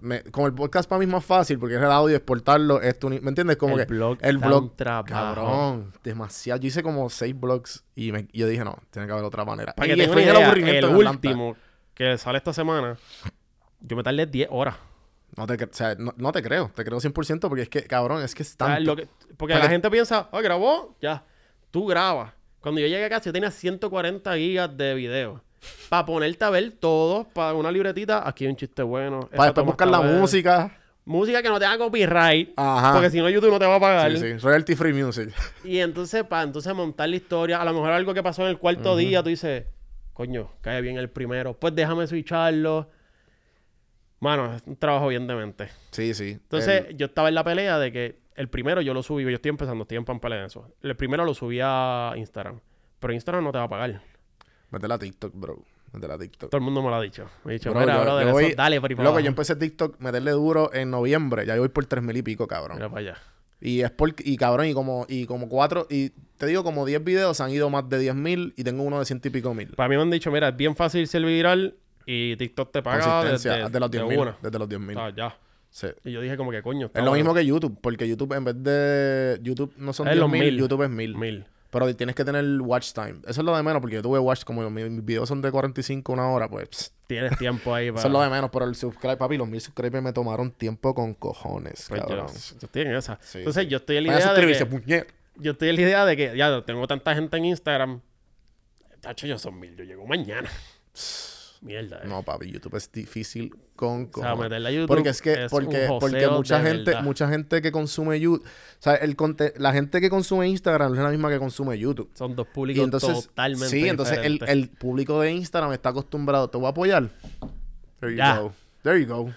Me, como el podcast para mí es más fácil porque es el audio, exportarlo, esto, ¿me entiendes? Como El que blog el blog, un trabajo. cabrón, demasiado. Yo hice como seis blogs y, me- yo dije, no, tiene que haber otra manera. Para y que el idea, aburrimiento el en Atlanta. último que sale esta semana, yo me tardé 10 horas. No te, cre- o sea, no, no te creo, te creo 100% porque es que, cabrón, es que es O sea, tanto. lo que- porque Para la que- gente piensa, ah, grabó, ya. Tú grabas. Cuando yo llegué acá, yo tenía 140 gigas de video. Para ponerte a ver todo, para una libretita, aquí hay un chiste bueno. para después buscar la música. Música que no tenga copyright. Ajá. Porque si no, YouTube no te va a pagar. Sí, sí, royalty free music. Y entonces, para entonces montar la historia, a lo mejor algo que pasó en el cuarto día, tú dices, coño, cae bien el primero, pues déjame switcharlo. Mano, es un trabajo bien de mente. Sí, sí. Entonces, El- yo estaba en la pelea de que el primero yo lo subí, yo estoy empezando, estoy en pampalea en eso. El primero lo subí a Instagram, pero Instagram no te va a pagar. Mete la TikTok, bro. Mete la TikTok. Todo el mundo me lo ha dicho. Me ha dicho, bro, mira, yo, bro, de voy, eso, dale, por Loco, yo empecé TikTok, meterle duro en noviembre. Ya yo voy por tres mil y pico, cabrón. Mira para allá. Y es por, y cabrón, y como, y como cuatro, y te digo, como diez videos han ido más de diez mil y tengo uno de ciento y pico mil. Para mí me han dicho, mira, es bien fácil ser viral y TikTok te paga desde, desde, los 10 mil. Desde los 10 mil. Ah, ya. Sí. Y yo dije como que coño. Es lo mismo que YouTube, porque YouTube en vez de... YouTube no son 10.000, YouTube es 1.000. Pero tienes que tener watch time. Eso es lo de menos, porque yo tuve watch, como mis, videos son de 45 una hora, pues... pss, Tienes tiempo ahí para... [laughs] Eso es lo de menos, pero el subscribe, papi, los mil subscribers me tomaron tiempo con cojones, Pues yo, cabrón. yo estoy en esa. Sí, Entonces sí. yo estoy en la idea de que... puñet. Yo estoy en la idea de que... Ya, tengo tanta gente en Instagram. Tacho, yo son mil. Yo llego mañana. Mierda. eh. No, papi, YouTube es difícil con o sea, meterle a YouTube Porque es que, es porque, un porque mucha gente, verdad. mucha gente que consume YouTube, o sea, el conte- la gente que consume Instagram no es la misma que consume YouTube. Son dos Y públicos entonces, totalmente sí, entonces el, el público de Instagram está acostumbrado, te voy a apoyar. There you Ya. go. There you go.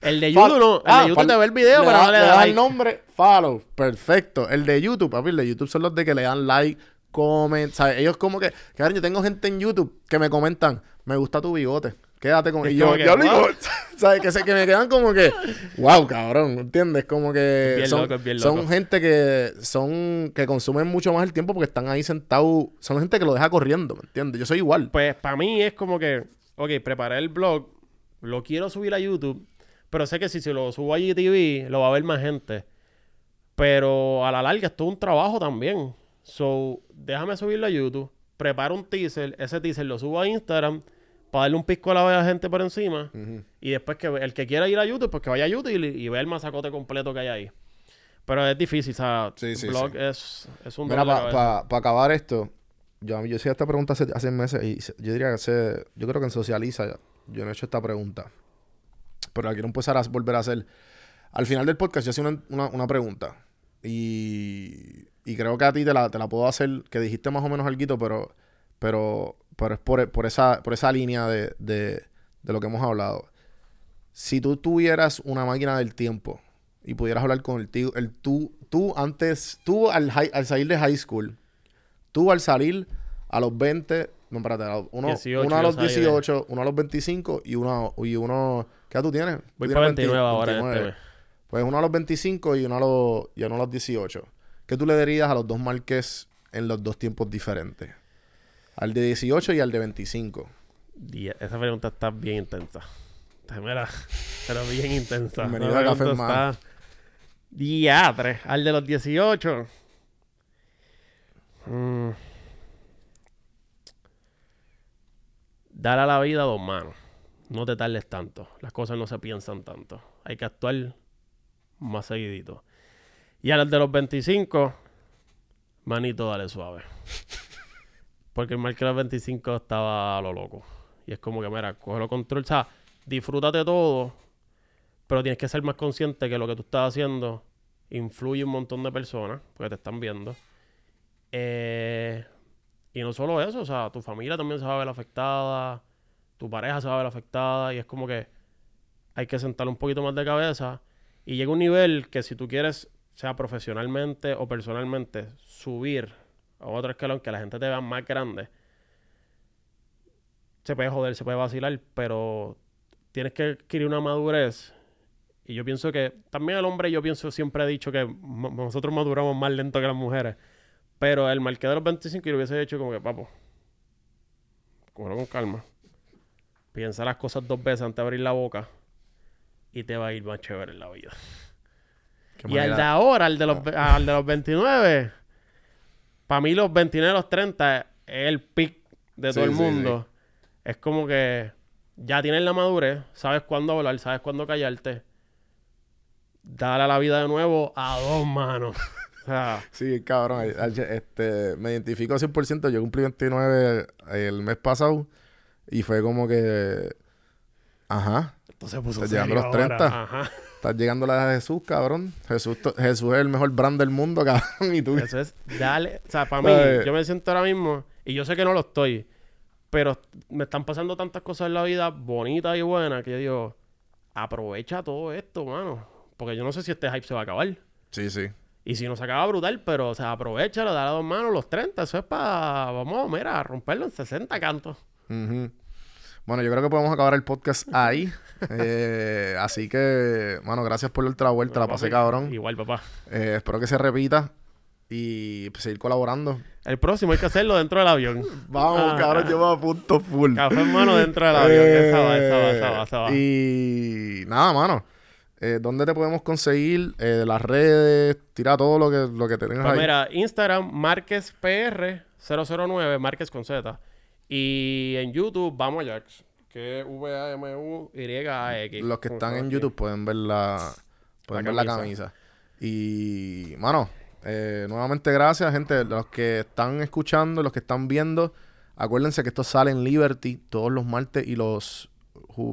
El de YouTube no. El Ah, de YouTube te ve el video, pero no le da el nombre, follow. Perfecto. El de YouTube, papi, el de YouTube son los de que le dan like, comment, ¿sabes? Ellos como que, cabrón, yo tengo gente en YouTube que me comentan, me gusta tu bigote. Quédate con... Y yo, yo digo, wow. [laughs] ¿sabes? Que, se, que me quedan como que... Wow, cabrón, ¿entiendes? Como que Bien son, loco, bien son loco. gente que son... Que consumen mucho más el tiempo porque están ahí sentados... Son gente que lo deja corriendo, ¿me entiendes? Yo soy igual. Pues para mí es como que, ok, preparé el blog, lo quiero subir a YouTube, pero sé que si se lo subo a GTV, lo va a ver más gente. Pero a la larga esto es un trabajo también. So, déjame subirlo a YouTube, preparo un teaser, ese teaser lo subo a Instagram para darle un pisco a la gente por encima. Y después que el que quiera ir a YouTube, pues que vaya a YouTube y, y vea el masacote completo que hay ahí. Pero es difícil, o sea, Sí, sí, blog sí. Es, es un Mira, para acabar esto, yo, yo hacía esta pregunta hace, hace meses y se- yo diría que hace, yo creo que en Socializa yo no he hecho esta pregunta, pero la quiero empezar a volver a hacer. Al final del podcast yo hacía una, una- una pregunta y, y creo que a ti te la, te la puedo hacer, que dijiste más o menos algo, pero, pero, pero es por, por, esa, por esa línea de, de, de lo que hemos hablado. Si tú tuvieras una máquina del tiempo y pudieras hablar con el tío, el tú, tú antes, tú al, high- al salir de high school, tú al salir a los 20, no, espérate, uno, 18 uno a los salí de- 18, uno a los 25 y uno, y uno, ¿qué edad tú tienes? Tú Voy tienes para 20 29 ahora en 29. este. Pues uno a los 25 y uno a los, y uno a los 18. ¿Qué tú le dirías a los dos Marques en los dos tiempos diferentes? Al de 18 y al de 25. Di- Esa pregunta está bien intensa. Mira, [laughs] pero bien intensa. Bienvenido a Café está Diatre. Al de los 18. Mm. Dar a la vida dos manos. No te tardes tanto. Las cosas no se piensan tanto. Hay que actuar más seguidito. Y al de los 25, manito, dale suave. Porque el los 25 estaba a lo loco. Y es como que, mira, cógelo control. O sea, disfrútate todo. Pero tienes que ser más consciente que lo que tú estás haciendo influye un montón de personas. Porque te están viendo. Eh, y no solo eso. O sea, tu familia también se va a ver afectada. Tu pareja se va a ver afectada. Y es como que hay que sentar un poquito más de cabeza. Y llega un nivel que si tú quieres, sea profesionalmente o personalmente, subir a otro escalón que la gente te vea más grande, se puede joder, se puede vacilar, pero tienes que adquirir una madurez. Y yo pienso que también el hombre, yo pienso, siempre he dicho que nosotros maduramos más lento que las mujeres. Pero el marqué de los 25 yo lo hubiese hecho como que, papo, cógelo con calma. Piensa las cosas dos veces antes de abrir la boca y te va a ir más chévere en la vida. Qué Y al de ahora, al de los, al de los 29, para mí los 29 y los 30 es el pic de todo Sí, el sí, mundo. Es como que ya tienes la madurez, sabes cuándo hablar, sabes cuándo callarte. Dale a la vida de nuevo a dos manos. [laughs] Sí, cabrón. Este, me identifico 100%. Yo cumplí 29 el mes pasado y fue como que... Ajá. esto se puso llegando a los ahora. 30. Ajá. Estás llegando a la de Jesús, cabrón. Jesús, Jesús es el mejor brand del mundo, [laughs] cabrón. Y tú... Eso es, dale. O sea, para mí, yo me siento ahora mismo, y yo sé que no lo estoy, pero me están pasando tantas cosas en la vida bonitas y buenas que yo digo, aprovecha todo esto, mano. Porque yo no sé si este hype se va a acabar. Sí, sí. Y si no se acaba brutal, pero, o sea, aprovechalo, dale a dos manos los 30. Eso es para, vamos, mira, romperlo en 60 cantos. Ujú. Bueno, yo creo que podemos acabar el podcast ahí. Eh, así que, mano, gracias por la vuelta. La pasé cabrón. Igual, papá. Eh, espero que se repita y pues, seguir colaborando. El próximo hay que hacerlo dentro del avión. [laughs] Vamos, Ah. cabrón, yo me apunto full. Café en mano dentro del avión. Esa va, esa va, esa va, esa va. Y nada, mano. Eh, ¿Dónde te podemos conseguir? Eh, las redes, tira todo lo que, lo que tengas Pues ahí. mira, Instagram, MárquezPR009, Márquez con Z. Y en YouTube, Vamos Jax, que es V-A-M-U-Y-A-X. Los que están en Aquí. YouTube pueden ver la, pueden La ver la camisa. Y, mano, eh, nuevamente gracias, gente. Los que están escuchando, los que están viendo, acuérdense que esto sale en Liberty todos los martes y los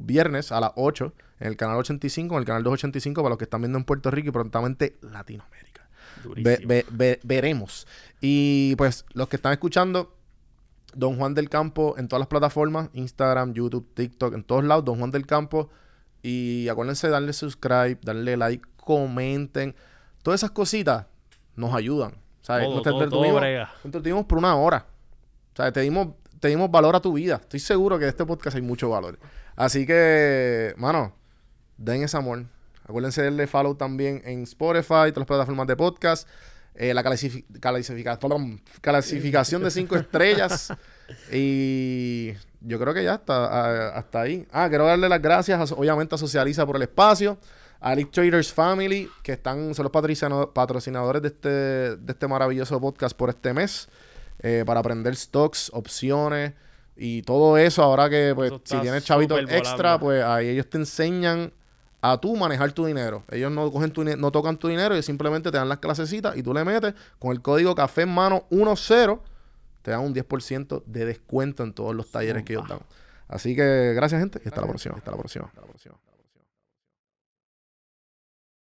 viernes a las 8 en el canal 85, en el canal 285 para los que están viendo en Puerto Rico y prontamente Latinoamérica. Ve- Durísimo. ve- ve- veremos. Y pues los que están escuchando, Don Juan del Campo en todas las plataformas, Instagram, YouTube, TikTok, en todos lados, Don Juan del Campo. Y acuérdense de darle subscribe, darle like, comenten. Todas esas cositas nos ayudan. ¿sabes? Todo, Nos todo, todo entretuvimos- entretuvimos por una hora. O sea, te dimos, te dimos valor a tu vida. Estoy seguro que de este podcast hay mucho valor. Así que, mano, den ese amor. Acuérdense de darle follow también en Spotify, todas las plataformas de podcast. Eh, la clasifi- clasifica- perdón, clasificación de cinco estrellas. Y yo creo que ya está a- hasta ahí. Ah, quiero darle las gracias, a- obviamente, a Socializa por el espacio. A Elite Traders Family, que están, son los patrocina- patrocinadores de este, de este maravilloso podcast por este mes. eh, para aprender stocks, opciones y todo eso. Ahora que, pues, si tienes chavitos extra, volando. pues ahí ellos te enseñan a tú manejar tu dinero. Ellos no cogen tu no tocan tu dinero, ellos simplemente te dan las clasecitas y tú le metes con el código café en mano 10 te dan un 10% de descuento en todos los talleres que ellos dan. Así que gracias, gente, y hasta la próxima. Hasta la próxima. Hasta la próxima.